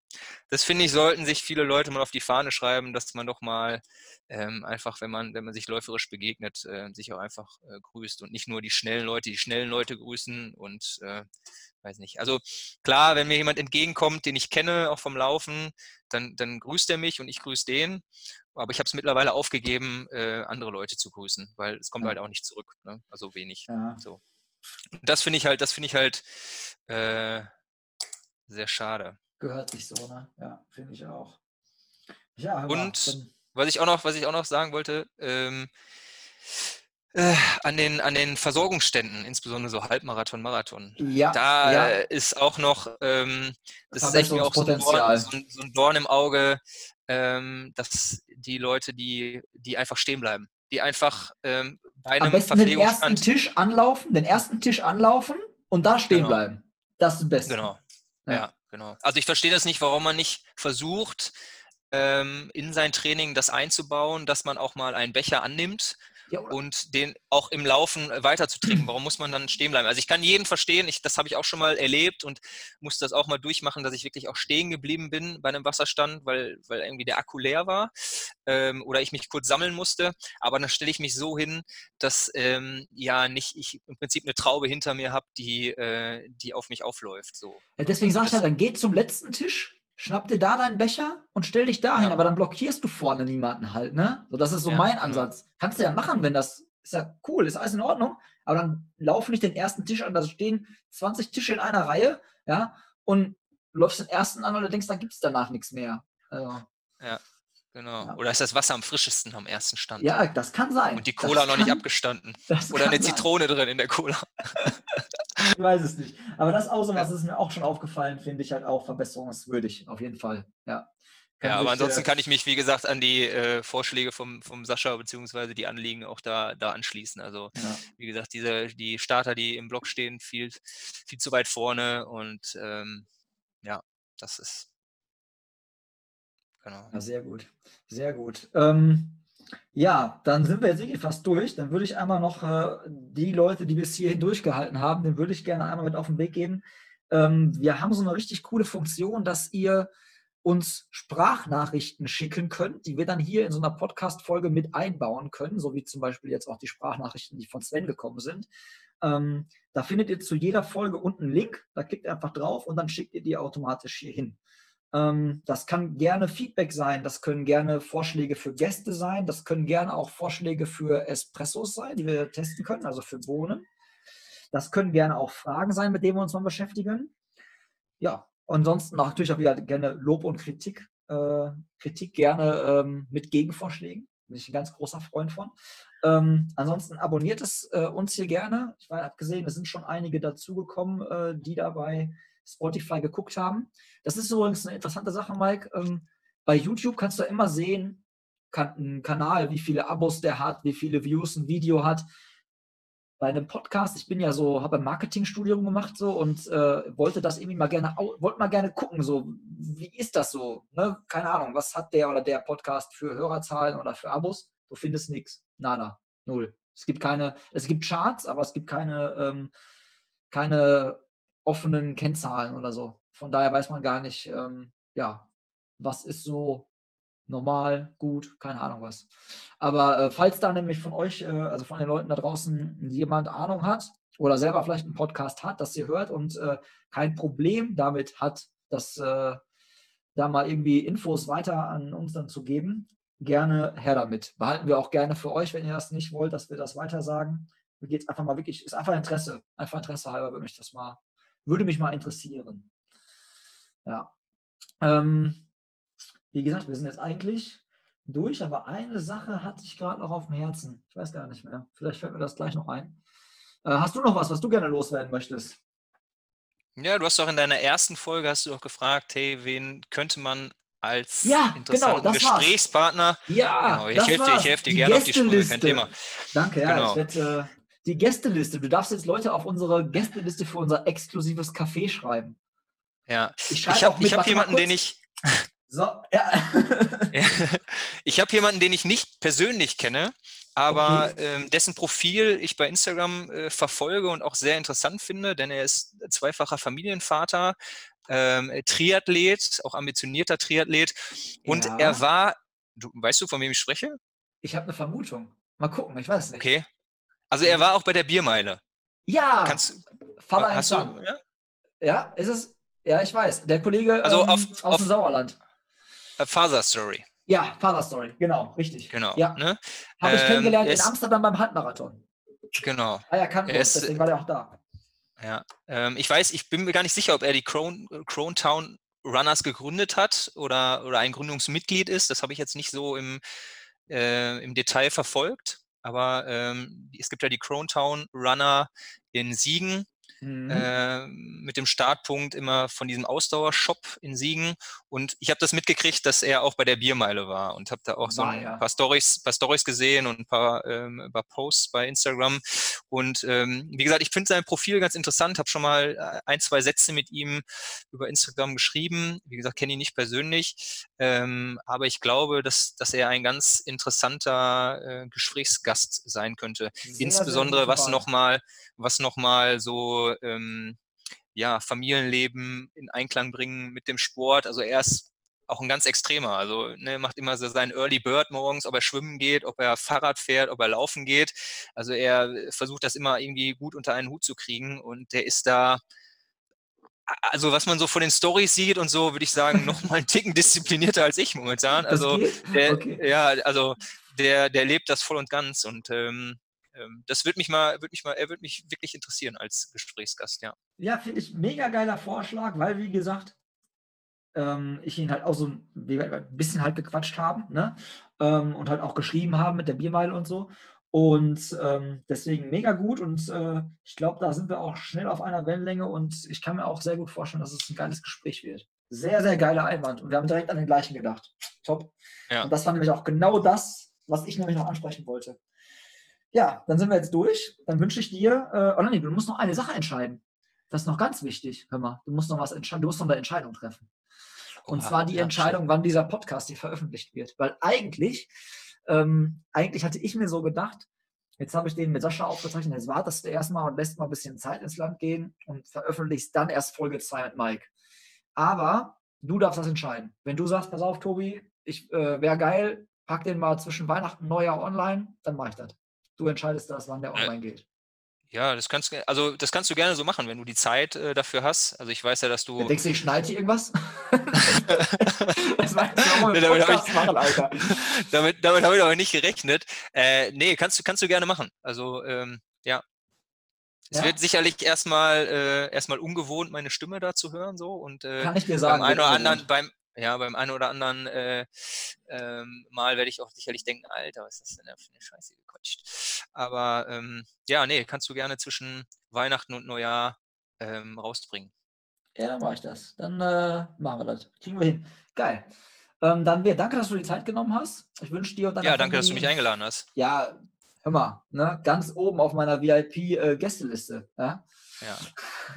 das finde ich, sollten sich viele Leute mal auf die Fahne schreiben, dass man doch mal ähm, einfach, wenn man, wenn man sich läuferisch begegnet, äh, sich auch einfach äh, grüßt und nicht nur die schnellen Leute, die schnellen Leute grüßen und äh, weiß nicht. Also klar, wenn mir jemand entgegenkommt, den ich kenne, auch vom Laufen, dann, dann grüßt er mich und ich grüße den. Aber ich habe es mittlerweile aufgegeben, äh, andere Leute zu grüßen, weil es kommt Ja. halt auch nicht zurück. Ne? Also wenig. Ja. So. Und das finde ich halt, das finde ich halt äh, sehr schade. Gehört sich so, ne? Ja, finde ich auch. Ja, Und Was ich auch noch, was ich auch noch sagen wollte, ähm, äh, an den, an den Versorgungsständen, insbesondere so Halbmarathon, Marathon, ja, da ja, ist auch noch, ähm, das ist echt auch so ein, Dorn, so, ein, so ein Dorn im Auge, ähm, dass die Leute, die, die einfach stehen bleiben, die einfach ähm, bei Am einem besten den ersten Tisch anlaufen, den ersten Tisch anlaufen und da stehen Genau. bleiben. Das ist das Beste. genau, Ja. ja. genau. Also ich verstehe das nicht, warum man nicht versucht, ähm, in sein Training das einzubauen, dass man auch mal einen Becher annimmt Ja, und den auch im Laufen äh, weiter zu trinken. Warum muss man dann stehen bleiben? Also ich kann jeden verstehen, ich, das habe ich auch schon mal erlebt und musste das auch mal durchmachen, dass ich wirklich auch stehen geblieben bin bei einem Wasserstand, weil, weil irgendwie der Akku leer war ähm, oder ich mich kurz sammeln musste. Aber dann stelle ich mich so hin, dass ähm, ja nicht ich im Prinzip eine Traube hinter mir habe, die, äh, die auf mich aufläuft. So. Ja, deswegen sag ich das- halt, dann geh zum letzten Tisch, schnapp dir da deinen Becher und stell dich dahin, Ja. aber dann blockierst du vorne niemanden halt, ne? So, das ist so Ja, mein. Ansatz. Kannst du ja machen, wenn das ist ja cool, ist alles in Ordnung, aber dann lauf nicht den ersten Tisch an, da stehen 20 Tische in einer Reihe, ja, und läufst den ersten an und du denkst, da gibt es danach nichts mehr. Also, Genau. Ja. Oder ist das Wasser am frischesten am ersten Stand? ja, das kann sein. Und die Das Cola noch nicht kann- abgestanden. das Oder eine sein. Zitrone drin in der Cola. Ich weiß es nicht. Aber das was ist mir auch schon aufgefallen, finde ich halt auch verbesserungswürdig, auf jeden Fall. Ja, Kann Ja, aber ansonsten äh, kann ich mich, wie gesagt, an die äh, Vorschläge vom, vom Sascha beziehungsweise die Anliegen auch da, da anschließen. Also ja. wie gesagt, diese, die Starter, die im Block stehen, viel, viel zu weit vorne und ähm, ja, das ist Genau. Ja, sehr gut. Sehr gut. Ähm, ja, dann sind wir jetzt wirklich fast durch. Dann würde ich einmal noch äh, die Leute, die bis hierhin durchgehalten haben, den würde ich gerne einmal mit auf den Weg geben. Ähm, wir haben so eine richtig coole Funktion, dass ihr uns Sprachnachrichten schicken könnt, die wir dann hier in so einer Podcast-Folge mit einbauen können, so wie zum Beispiel jetzt auch die Sprachnachrichten, die von Sven gekommen sind. Ähm, da findet ihr zu jeder Folge unten einen Link, da klickt ihr einfach drauf und dann schickt ihr die automatisch hier hin. Ähm, das kann gerne Feedback sein, das können gerne Vorschläge für Gäste sein, das können gerne auch Vorschläge für Espressos sein, die wir testen können, also für Bohnen. Das können gerne auch Fragen sein, mit denen wir uns mal beschäftigen. Ja, ansonsten natürlich auch wieder gerne Lob und Kritik. Äh, Kritik gerne ähm, mit Gegenvorschlägen. Bin ich ein ganz großer Freund von. Ähm, ansonsten abonniert es äh, uns hier gerne. Ich habe gesehen, es sind schon einige dazugekommen, äh, die dabei Spotify geguckt haben. Das ist übrigens eine interessante Sache, Mike. Ähm, bei YouTube kannst du immer sehen, kann, ein Kanal, wie viele Abos der hat, wie viele Views ein Video hat. Bei einem Podcast, ich bin ja so, habe ein Marketingstudium gemacht so und äh, wollte das irgendwie mal gerne, wollte mal gerne gucken, so, wie ist das so? Ne? Keine Ahnung, was hat der oder der Podcast für Hörerzahlen oder für Abos? Du findest nichts. Nada. Null. Es gibt keine, es gibt Charts, aber es gibt keine, ähm, keine offenen Kennzahlen oder so. Von daher weiß man gar nicht, ähm, ja, was ist so normal, gut, keine Ahnung was. Aber äh, falls da nämlich von euch, äh, also von den Leuten da draußen, jemand Ahnung hat oder selber vielleicht einen Podcast hat, das ihr hört und äh, kein Problem damit hat, das äh, da mal irgendwie Infos weiter an uns dann zu geben, gerne her damit. Behalten wir auch gerne für euch, wenn ihr das nicht wollt, dass wir das weiter sagen. Mir geht einfach mal wirklich, ist einfach Interesse. Einfach Interesse halber würde mich das mal würde mich mal interessieren. Ja. Ähm, wie gesagt, wir sind jetzt eigentlich durch, aber eine Sache hatte ich gerade noch auf dem Herzen. Ich weiß gar nicht mehr. Vielleicht fällt mir das gleich noch ein. Äh, hast du noch was, was du gerne loswerden möchtest? Ja, du hast doch in deiner ersten Folge hast du doch gefragt, hey, wen könnte man als ja, interessanten genau, Gesprächspartner? Ja, genau, ich helfe dir, ich helf dir gerne auf die Sprünge, kein Thema. Danke, ja, Genau. ich werde äh, die Gästeliste. Du darfst jetzt Leute auf unsere Gästeliste für unser exklusives Café schreiben. Ja, Ich ich habe hab jemanden, den ich So, ja. ich habe jemanden, den ich nicht persönlich kenne, aber ähm, dessen Profil ich bei Instagram äh, verfolge und auch sehr interessant finde, denn er ist zweifacher Familienvater, ähm, Triathlet, auch ambitionierter Triathlet. Und Ja. er war, du, weißt du, von wem ich spreche? ich habe eine Vermutung. Mal gucken, ich weiß nicht. Okay. Also er war auch bei der Biermeile. Ja, Kannst, Vater hast du, ja? Ja, ist es? Ja, ich weiß. Der Kollege Also ähm, auf- aus auf- dem Sauerland. Father Story, Ja, Father Story, genau, richtig. genau. Ja, Ne? habe ich Ähm, kennengelernt er in Amsterdam beim Handmarathon. Genau. Ah Er uns, ist- deswegen war der auch da. Ja, ähm, ich weiß, ich bin mir gar nicht sicher, ob er die Crown, Crown Town Runners gegründet hat oder, oder ein Gründungsmitglied ist. Das habe ich jetzt nicht so im, äh, im Detail verfolgt. Aber ähm, es gibt ja die Crown Town Runner in Siegen Mhm. äh, mit dem Startpunkt immer von diesem Ausdauershop in Siegen. Und ich habe das mitgekriegt, dass er auch bei der Biermeile war und habe da auch so War ein er. paar Stories, paar Stories gesehen und ein paar, ähm, ein paar Posts bei Instagram. Und ähm, wie gesagt, ich finde sein Profil ganz interessant, habe schon mal äh, ein, zwei Sätze mit ihm über Instagram geschrieben. Wie gesagt, kenne ihn nicht persönlich, ähm, aber ich glaube, dass, dass er ein ganz interessanter äh, Gesprächsgast sein könnte. Sehr, sehr Insbesondere gute was nochmal, was noch mal so ähm, ja, Familienleben in Einklang bringen mit dem Sport. Also er ist auch ein ganz extremer. Also ne, macht immer so seinen Early Bird morgens, ob er schwimmen geht, ob er Fahrrad fährt, ob er laufen geht. Also er versucht das immer irgendwie gut unter einen Hut zu kriegen und der ist da also was man so von den Stories sieht und so, würde ich sagen, noch mal einen Ticken disziplinierter als ich momentan. Also geht? der, okay. ja, also der, der lebt das voll und ganz und ähm, das wird mich mal, wird mich mal, er wird mich wirklich interessieren als Gesprächsgast, ja. Ja, finde ich mega geiler Vorschlag, weil, wie gesagt, ähm, ich ihn halt auch so ein bisschen halt gequatscht haben, ne? Ähm, und halt auch geschrieben haben mit der Biermeile und so. Und ähm, deswegen mega gut und äh, ich glaube, da sind wir auch schnell auf einer Wellenlänge und ich kann mir auch sehr gut vorstellen, dass es ein geiles Gespräch wird. Sehr, sehr geiler Einwand und wir haben direkt an den gleichen gedacht. Top. Ja. Und das war nämlich auch genau das, was ich nämlich noch ansprechen wollte. Ja, dann sind wir jetzt durch. Dann wünsche ich dir, äh, oh nee, du musst noch eine Sache entscheiden. Das ist noch ganz wichtig. Hör mal, du musst noch was entscheiden, du musst noch eine Entscheidung treffen. Und Oha, zwar die ja, Entscheidung, wann dieser Podcast hier veröffentlicht wird. Weil eigentlich, ähm, eigentlich hatte ich mir so gedacht, jetzt habe ich den mit Sascha aufgezeichnet, jetzt wartest du erstmal und lässt mal ein bisschen Zeit ins Land gehen und veröffentlichst dann erst Folge 2 mit Mike. Aber du darfst das entscheiden. Wenn du sagst, pass auf, Tobi, ich äh, wäre geil, pack den mal zwischen Weihnachten und Neujahr online, dann mach ich das. Du entscheidest das, wann der online geht. Ja, das kannst du, also das kannst du gerne so machen, wenn du die Zeit äh, dafür hast. Also ich weiß ja, dass du. Denkst du, ich schneide hier irgendwas? das Nee, damit hab Podcast ich- machen, Alter. damit damit habe ich aber nicht gerechnet. Äh, nee, kannst du, kannst du gerne machen. Also ähm, ja. Es Ja? wird sicherlich erstmal äh, erstmal ungewohnt, meine Stimme da zu hören so und äh, Kann ich dir sagen. beim einen oder anderen, beim, ja, beim einen oder anderen äh, ähm, Mal werde ich auch sicherlich denken, Alter, was ist das denn da für eine Scheiße gequatscht. Aber ähm, ja, nee, kannst du gerne zwischen Weihnachten und Neujahr ähm, rausbringen. Ja, dann mache ich das. Dann äh, machen wir das. Kriegen wir hin. Geil. Ähm, dann wir, danke, dass du die Zeit genommen hast. Ich wünsche dir und deiner Ja, danke, dass du mich Familie- eingeladen hast. Ja, hör mal, ne, ganz oben auf meiner VIP-Gästeliste. ja? Ja.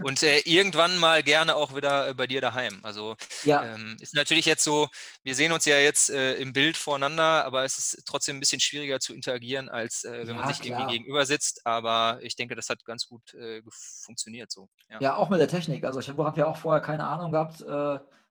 Und äh, irgendwann mal gerne auch wieder äh, bei dir daheim. Also ja, ähm, ist natürlich jetzt so, wir sehen uns ja jetzt äh, im Bild voreinander, aber es ist trotzdem ein bisschen schwieriger zu interagieren, als äh, wenn man Ja, sich klar. irgendwie gegenüber sitzt. Aber ich denke, das hat ganz gut äh, funktioniert so. Ja. ja, auch mit der Technik. Also ich habe hab ja auch vorher keine Ahnung gehabt,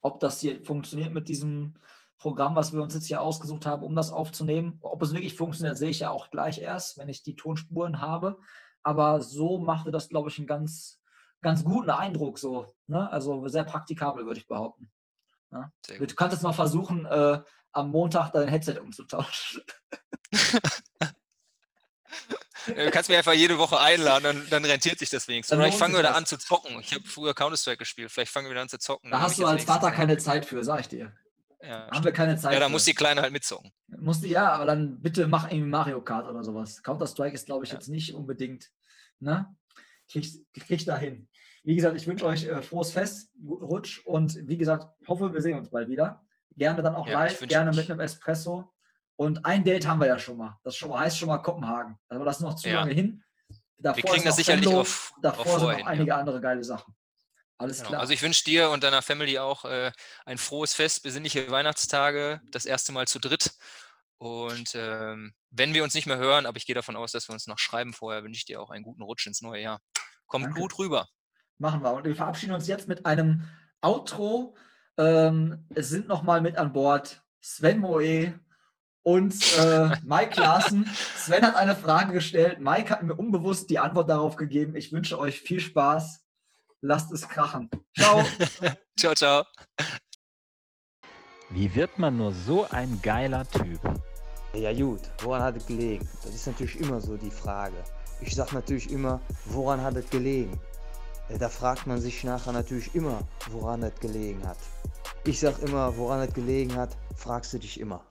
ob das hier funktioniert mit diesem Programm, was wir uns jetzt hier ausgesucht haben, um das aufzunehmen. Ob es wirklich funktioniert, sehe ich ja auch gleich erst, wenn ich die Tonspuren habe. Aber so machte das, glaube ich, einen ganz, ganz guten Eindruck. So, ne? Also sehr praktikabel, würde ich behaupten. Sehr Du kannst jetzt mal versuchen, äh, am Montag dein Headset umzutauschen. Du kannst mich einfach jede Woche einladen, dann, dann rentiert sich das wenigstens. Oder ich fange wieder das. an zu zocken. Ich habe früher Counter-Strike gespielt. Vielleicht fangen wir wieder an zu zocken. Da hast du als Vater keine Zeit für, sag ich dir. Ja, Haben wir keine Zeit ja da muss die Kleine halt mitzocken. Musst du, ja, aber dann bitte mach irgendwie Mario Kart oder sowas. Counter-Strike ist, glaube ich, Ja. jetzt nicht unbedingt, ne? Kriegst, kriegst da hin. Wie gesagt, ich wünsche euch äh, frohes Fest, guten Rutsch und wie gesagt, hoffe, wir sehen uns bald wieder. Gerne dann auch Ja, live, gerne mit einem Espresso. Und ein Date haben wir ja schon mal. Das schon mal, heißt schon mal Kopenhagen. Aber das ist noch zu Ja. lange hin. Davor kriegen ist das sicherlich auf- auf Davor sind vorher noch hin, ja. einige andere geile Sachen. Alles Genau. klar. Also ich wünsche dir und deiner Family auch äh, ein frohes Fest, besinnliche Weihnachtstage, das erste Mal zu dritt. Und ähm, wenn wir uns nicht mehr hören, aber ich gehe davon aus, dass wir uns noch schreiben vorher, wünsche ich dir auch einen guten Rutsch ins neue Jahr. Kommt Danke. gut rüber. Machen wir. Und wir verabschieden uns jetzt mit einem Outro. Ähm, es sind nochmal mit an Bord Sven Moe und äh, Mike Klaassen. Sven hat eine Frage gestellt. Mike hat mir unbewusst die Antwort darauf gegeben. Ich wünsche euch viel Spaß. Lasst es krachen. Ciao. Ciao, ciao. Wie wird man nur so ein geiler Typ? Ja gut, woran hat es gelegen? Das ist natürlich immer so die Frage. Ich sag natürlich immer, woran hat es gelegen? Äh, Da fragt man sich nachher natürlich immer, woran es gelegen hat. Ich sag immer, woran es gelegen hat, fragst du dich immer.